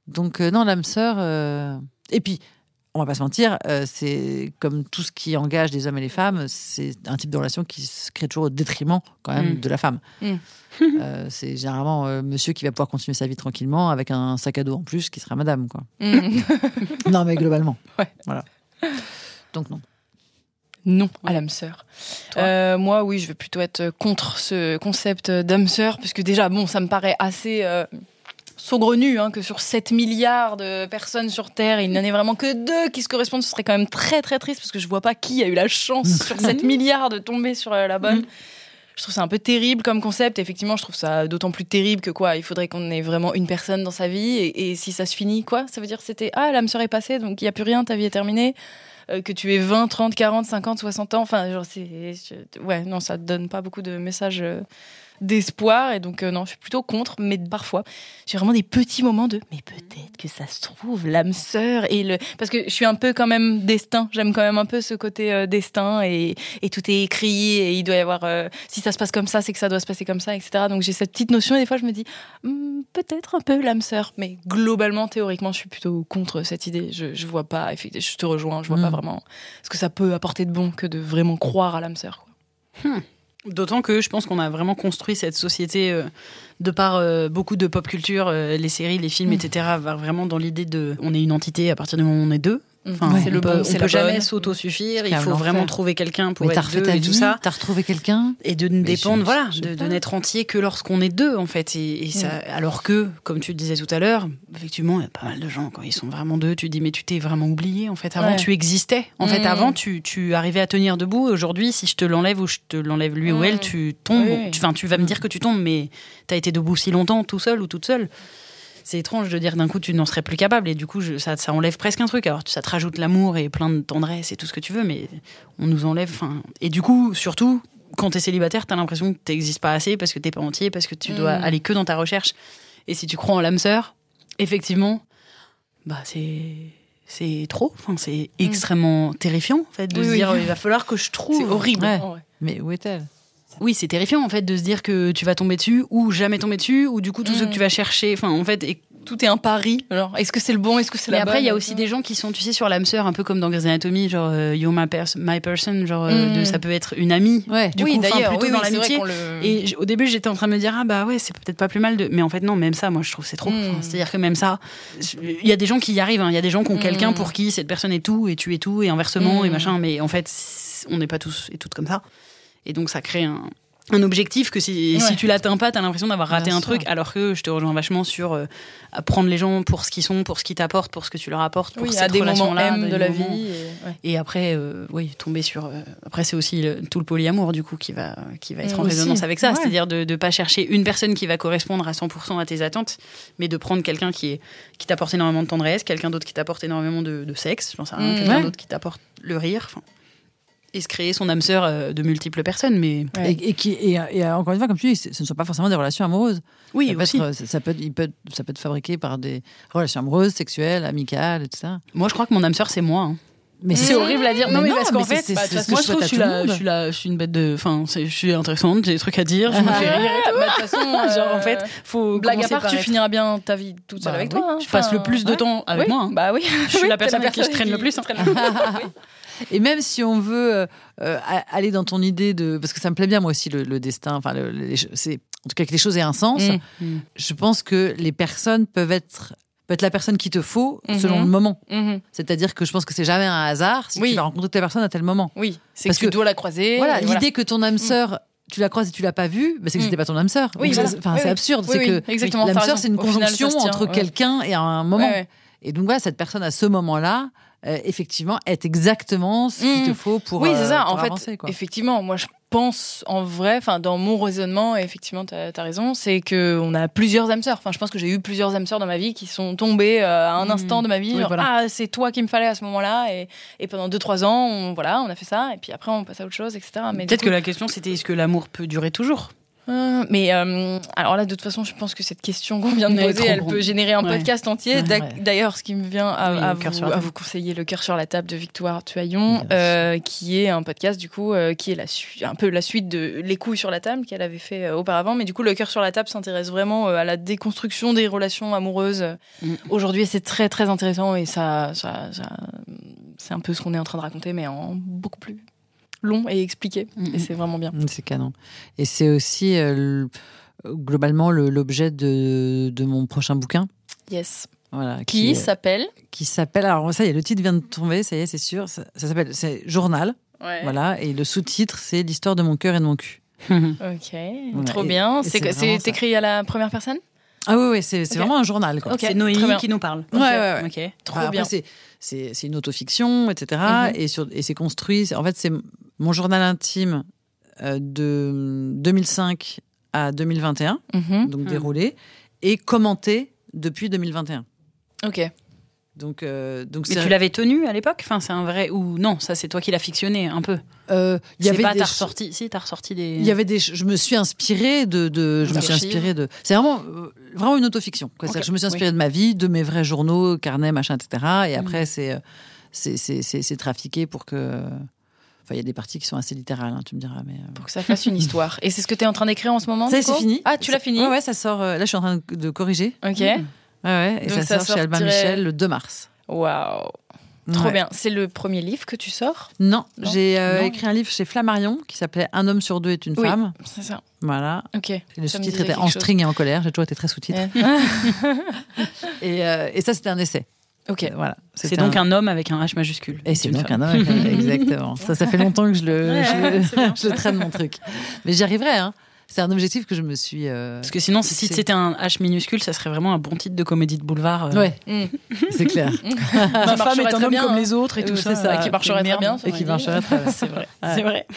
Donc euh, non, l'âme sœur. euh, Et puis, on va pas se mentir, euh, c'est comme tout ce qui engage les hommes et les femmes, c'est un type de relation qui se crée toujours au détriment quand même Mm. de la femme. Mm. Euh, c'est généralement euh, monsieur qui va pouvoir continuer sa vie tranquillement avec un sac à dos en plus qui sera madame quoi. Mm. [LAUGHS] non mais globalement. Ouais. Voilà. Donc non. Non, à l'âme sœur. Euh, moi, oui, je vais plutôt être contre ce concept d'âme sœur, parce que déjà, bon, ça me paraît assez euh, saugrenu hein, que sur 7 milliards de personnes sur Terre, il n'y en ait vraiment que deux qui se correspondent. Ce serait quand même très, très triste, parce que je vois pas qui a eu la chance [LAUGHS] sur 7 milliards de tomber sur euh, la bonne. Je trouve ça un peu terrible comme concept. Effectivement, je trouve ça d'autant plus terrible que quoi, il faudrait qu'on ait vraiment une personne dans sa vie. Et, et si ça se finit, quoi, ça veut dire que c'était ah l'âme est passée, donc il y a plus rien, ta vie est terminée. Euh, que tu aies 20, 30, 40, 50, 60 ans. Enfin, genre, c'est. Ouais, non, ça donne pas beaucoup de messages euh, d'espoir. Et donc, euh, non, je suis plutôt contre. Mais parfois, j'ai vraiment des petits moments de. Mais peut-être que ça se trouve, l'âme sœur. Et le... Parce que je suis un peu quand même destin. J'aime quand même un peu ce côté euh, destin. Et, et tout est écrit. Et il doit y avoir. euh, si ça se passe comme ça, c'est que ça doit se passer comme ça, etc. Donc, j'ai cette petite notion. Et des fois, je me dis. Hmm, peut-être un peu l'âme sœur. Mais globalement, théoriquement, je suis plutôt contre cette idée. Je, je vois pas. Je te rejoins. Je vois pas vraiment ce que ça peut apporter de bon que de vraiment croire à l'âme sœur. quoi. D'autant que je pense qu'on a vraiment construit cette société euh, de par euh, beaucoup de pop culture, euh, les séries, les films, Mm. etc. va vraiment dans l'idée de on est une entité à partir du moment où on est deux. Enfin, Ouais, on c'est le bon, c'est la jamais bonne. s'autosuffire. Il faut vraiment trouver quelqu'un pour mais être deux ta et vie, tout ça. t'as retrouvé quelqu'un. Et de ne dépendre, je- voilà, je de, n'être entier que lorsqu'on est deux, en fait. Et, et ça, alors que, comme tu le disais tout à l'heure, effectivement, il y a pas mal de gens, quand ils sont vraiment deux, tu te dis, mais tu t'es vraiment oublié, en fait. Avant, Ouais. tu existais. En fait, Mm. avant, tu, tu arrivais à tenir debout. Aujourd'hui, si je te l'enlève ou je te l'enlève lui ou elle, tu tombes. Oui. Tu, enfin, tu vas me dire que tu tombes, mais t'as été debout si longtemps, tout seul ou toute seule. C'est étrange de dire d'un coup tu n'en serais plus capable et du coup je- ça, ça enlève presque un truc. Alors ça te rajoute l'amour et plein de tendresse et tout ce que tu veux, mais on nous enlève. Enfin et du coup surtout quand t'es célibataire, t'as l'impression que t'existes pas assez parce que t'es pas entier, parce que tu dois Mm. aller que dans ta recherche. Et si tu crois en l'âme sœur, effectivement, bah c'est c'est trop. Enfin, c'est extrêmement terrifiant en fait de Oui, se oui. dire il va falloir que je trouve. C'est horrible. Ouais. Mais où est-elle? Oui, c'est terrifiant en fait de se dire que tu vas tomber dessus ou jamais tomber dessus ou du coup tout ce Mm. que tu vas chercher. Enfin, en fait, et Tout est un pari. Alors, est-ce que c'est le bon Est-ce que c'est Mais la après, il y a bonne aussi des gens qui sont, tu sais, sur l'âme sœur, un peu comme dans Grey's Anatomy, genre euh, You're my, pers- my person, genre euh, Mm. de- ça peut être une amie. Ouais. Du oui, coup, d'ailleurs, plutôt oui, dans oui, l'amitié. le- Et au début, j'étais en train de me dire, ah bah ouais, c'est peut-être pas plus mal de. Mais en fait, non, même ça, moi, je trouve que c'est trop. Mm. C'est-à-dire que même ça, il y a des gens qui y arrivent, hein. il y a des gens qui ont quelqu'un pour qui cette personne est tout et tu es tout et inversement et machin. Mais en fait, on n'est pas tous et toutes comme ça. Et donc, ça crée un. Un objectif que si, Ouais. si tu l'atteins pas, t'as l'impression d'avoir raté Bien un sûr. truc, alors que je te rejoins vachement sur euh, prendre les gens pour ce qu'ils sont, pour ce qu'ils t'apportent, pour ce que tu leur apportes, pour oui, cette relation-là, de la vie. et- ouais. et après, euh, oui, tomber sur. euh, après, c'est aussi le- tout le polyamour, du coup, qui va, qui va être en Mm, résonance avec ça. Ouais. C'est-à-dire de ne pas chercher une personne qui va correspondre à 100% à tes attentes, mais de prendre quelqu'un qui, est, qui t'apporte énormément de tendresse, quelqu'un d'autre qui t'apporte énormément de, de sexe, j'en sais rien, Mm, quelqu'un d'autre qui t'apporte le rire. Et se créer son âme sœur euh, de multiples personnes. Mais Ouais. Et, et qui, et, et encore une fois, comme tu dis, ce ne sont pas forcément des relations amoureuses. oui, ça peut, aussi. être, ça, ça peut être, il peut, ça peut être fabriqué par des relations amoureuses, sexuelles, amicales, etc. Moi, je crois que mon âme sœur, c'est moi. hein. Mais C'est horrible à dire. Non, mais, parce qu'en fait, bah, façon, que moi, je trouve que je suis, tout la, le je suis la, je suis une bête de. Enfin, je suis intéressante, j'ai des trucs à dire, je me fais rire. et tout. Bah, de toute façon, [LAUGHS] Genre, en euh, fait, faut. blague à part, par tu finiras bien ta vie toute seule Bah avec oui, toi. hein. Je passe le plus de ouais. temps avec Oui, moi. hein. Bah oui. Je suis [LAUGHS] Oui, la personne avec qui je traîne le qui- plus, [LAUGHS] qui. Et même si on veut euh, euh, aller dans ton idée de, parce que ça me plaît bien moi aussi le, le destin, enfin le- les en tout cas que les choses aient un sens. Mm. Je pense que les personnes peuvent être peut être la personne qu'il te faut Mhm. selon le moment. C'est-à-dire que je pense que c'est jamais un hasard si Oui. tu vas rencontrer telle personne à tel moment. Oui, c'est Parce que tu que- dois la croiser. Voilà, l'idée que ton âme sœur tu la croises et tu l'as pas vue, bah, c'est que c'était pas ton âme sœur. Oui, voilà. c'est- Oui, absurde. C'est que l'âme sœur, c'est une Au conjonction tient, entre ouais. quelqu'un et un moment. Ouais, ouais. Et donc voilà, cette personne à ce moment-là, euh, effectivement, est exactement ce qu'il Mm. te faut pour, oui, c'est euh, ça. En fait, avancer, quoi. effectivement, moi je pense en vrai, enfin dans mon raisonnement, et effectivement, t'as as raison, c'est que on a plusieurs âmes sœurs. Enfin, je pense que j'ai eu plusieurs âmes sœurs dans ma vie qui sont tombées euh, à un Mhm. instant de ma vie. Oui, genre, voilà. Ah, c'est toi qui me fallait à ce moment-là, et, et pendant deux trois ans, on, voilà, on a fait ça, et puis après on passe à autre chose, etc. Mais Peut-être coup- que la question c'était est-ce que l'amour peut durer toujours? Mais euh, alors là, de toute façon, je pense que cette question qu'on vient de poser, elle peut générer un Ouais. podcast entier. Ouais. D'ailleurs, ce qui me vient à, Oui, vous, à conseiller, le cœur sur la table de Victoire Tuaillon, euh, qui est un podcast du coup, euh, qui est la un peu la suite de Les couilles sur la table qu'elle avait fait euh, auparavant. Mais du coup, le cœur sur la table s'intéresse vraiment à la déconstruction des relations amoureuses Mm. aujourd'hui. C'est très très intéressant et ça, ça, ça- c'est un peu ce qu'on est en train de raconter, mais en beaucoup plus long et expliqué. Et c'est vraiment bien. C'est canon. Et c'est aussi euh, le- globalement le- l'objet de, de mon prochain bouquin. Yes. Voilà, Qui s'appelle qui s'appelle alors ça y est le titre vient de tomber ça y est c'est sûr ça, ça s'appelle c'est journal Ouais. voilà et le sous-titre c'est l'histoire de mon cœur et de mon cul [LAUGHS] Ok, trop et- bien. C'est écrit à la première personne? Ah oui oui c'est vraiment un journal quoi Ok, C'est Noémie qui nous parle. Ouais, ouais, ouais. Ok. Trop Enfin, après, bien. c'est c'est c'est une autofiction etc et sur et c'est construit c'est- en fait c'est mon journal intime euh, de 2005 à 2021 Mhm. donc Mhm. déroulé et commenté depuis 2021 Ok. donc euh, donc Mais tu l'avais tenu à l'époque? Enfin, c'est un vrai ou non Ça, c'est toi qui l'as fictionné un peu. euh, y avait pas des t'as ressorti. Si, t'as ressorti des. Il y avait des. Je me suis inspirée de. de je me suis Archives. inspirée de. C'est vraiment, euh, vraiment une autofiction. quoi. Je me suis inspirée de ma vie, de mes vrais journaux, carnets, machin, etc. Et après, euh, c'est, c'est, c'est, c'est trafiqué pour que. Enfin, il y a des parties qui sont assez littérales, hein, tu me diras. Mais euh, Pour que ça fasse une [LAUGHS] histoire. Et c'est ce que tu es en train d'écrire en ce moment c'est fini. Ah, tu l'as fini Ouais, ouais, ça sort. euh, là, je suis en train de, de corriger. Ok. Ouais, ouais. Et Donc ça, ça sort chez Albin Michel le 2 mars. Waouh. Trop Ouais. bien. C'est le premier livre que tu sors? Non, Non? j'ai euh, écrit un livre chez Flammarion qui s'appelait Un homme sur deux est une Oui. femme. C'est ça. Voilà. Ok. Et le sous-titre était En chose. string et en colère. J'ai toujours été très sous-titre. [LAUGHS] [LAUGHS] Et ça, c'était un essai. Ok. Voilà. C'est donc un homme avec un H majuscule. Et c'est donc femme. un homme. avec un- Exactement. Ça, ça fait longtemps que je le, Ouais, je, le- c'est bien. [LAUGHS] je traîne mon truc. Mais j'y arriverai. Hein. C'est un objectif que je me suis. euh, Parce que sinon, si C'est- c'était un H minuscule, ça serait vraiment un bon titre de comédie de boulevard. euh. Ouais, Mm. [LAUGHS] c'est clair. [LAUGHS] Ma femme est un homme bien, comme hein. les autres et tout Euh, ça. ça, qui marcherait très bien. Et qui marcherait très bien. C'est vrai. C'est vrai.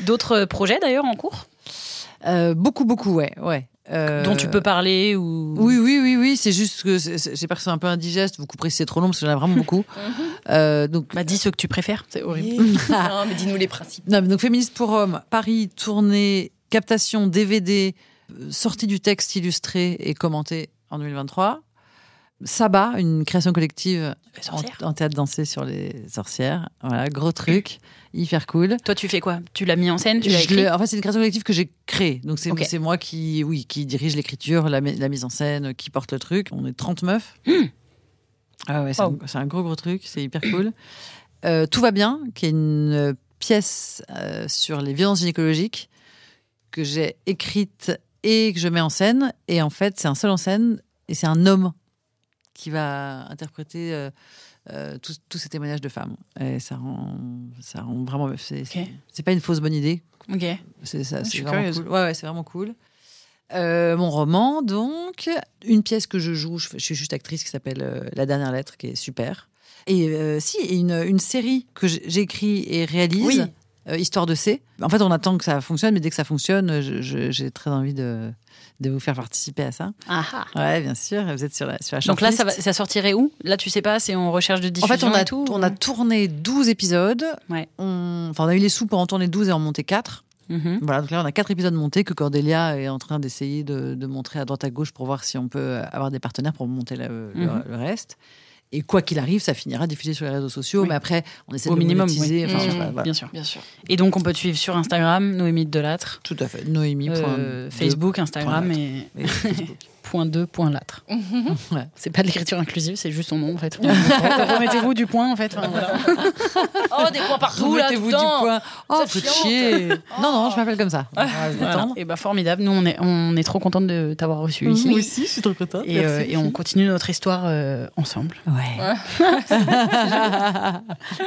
D'autres projets d'ailleurs en cours? Euh, beaucoup, beaucoup, ouais. ouais. Euh, dont tu peux parler ou Oui, oui, oui, oui. C'est juste que j'ai peur que c'est un peu indigeste. Vous couperez si c'est trop long parce que j'en ai vraiment beaucoup. [LAUGHS] Euh, donc, Bah, dis ce que tu préfères. C'est horrible. [LAUGHS] non, mais dis-nous les principes. Non, mais donc Féministe pour Hommes, Paris, tournée, captation, DVD, euh, sortie du texte illustré et commenté en 2023. Saba, une création collective en, en théâtre dansé sur les sorcières. Voilà, gros truc, hyper cool. Toi, tu fais quoi? Tu l'as mis en scène Tu l'as écrit? en fait, c'est une création collective que j'ai créée. Donc, c'est moi qui, oui, qui dirige l'écriture, la, mi- la mise en scène, qui porte le truc. On est 30 meufs. Ah ouais, c'est Wow. un, gros, gros truc. C'est hyper cool. Euh, Tout va bien, qui est une euh, pièce euh, sur les violences gynécologiques que j'ai écrite et que je mets en scène. Et en fait, c'est un seul en scène et c'est un homme qui va interpréter euh, euh, tous ces témoignages de femmes. Et ça rend, ça rend vraiment. C'est pas une fausse bonne idée. Ok. C'est ça, vraiment cool. Ouais, ouais, c'est vraiment cool. Euh, mon roman, donc, une pièce que je joue, je, suis juste actrice qui s'appelle euh, La dernière lettre, qui est super. Et euh, si, une, une série que j'écris et réalise, Oui. Histoire de C. En fait, on attend que ça fonctionne, mais dès que ça fonctionne, j'ai très envie de, de vous faire participer à ça. Ah, ah. Ouais, bien sûr, vous êtes sur la, sur la Donc là, ça, va, ça sortirait où? Là, tu sais pas, c'est en recherche de En diffusion fait, on a, tout on a tourné 12 épisodes. Ouais. On, enfin, on a eu les sous pour en tourner 12 et en monter 4. Mhm. Voilà, donc là, on a quatre épisodes montés que Cordélia est en train d'essayer de, de montrer à droite à gauche pour voir si on peut avoir des partenaires pour monter le- Mhm. le reste. Et quoi qu'il arrive, ça finira diffusé sur les réseaux sociaux. Oui. Mais après, on essaie Au de minimum, monétiser. oui. Enfin, Bien sûr, voilà, bien sûr. Bien sûr. Et donc, on peut te suivre sur Instagram, Noémie de Delattre, Tout à fait. Noémie. euh, Facebook, Instagram et et [LAUGHS] Facebook. Point 2, point Latre. [LAUGHS] Ouais. C'est pas de l'écriture inclusive, c'est juste son nom en fait. [LAUGHS] Remettez-vous du point en fait. Enfin, voilà. [LAUGHS] Oh, des points partout là, tout Remettez-vous le du point. Oh, chiante. chier. Non, non, je m'appelle comme ça. Voilà. Et bah formidable. Nous, on est, on est trop contente de t'avoir reçu ici. Moi aussi, je suis trop contente. Et, euh, et on continue notre histoire euh, ensemble. Ouais.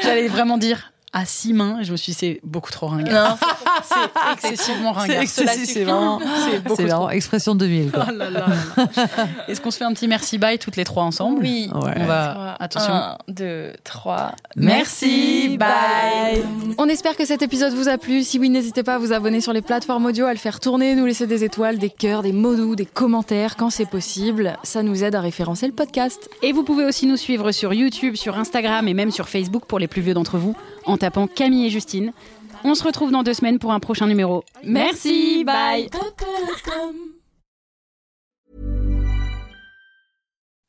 J'allais vraiment dire à six mains, je me suis dit, c'est beaucoup trop ringard. [LAUGHS] C'est excessivement C'est ringard. c'est vraiment, C'est vraiment [LAUGHS] expression 2000. Quoi. Oh là là là là. Est-ce qu'on se fait un petit merci bye toutes les trois ensemble Oui. Ouais. On va. Attention. 1, 2, 3. Merci, bye. On espère que cet épisode vous a plu. Si oui, n'hésitez pas à vous abonner sur les plateformes audio, à le faire tourner, nous laisser des étoiles, des cœurs, des mots doux, des commentaires quand c'est possible. Ça nous aide à référencer le podcast. Et vous pouvez aussi nous suivre sur YouTube, sur Instagram et même sur Facebook pour les plus vieux d'entre vous en tapant Camille et Justine. On se retrouve dans deux semaines pour un prochain numéro. Merci, bye.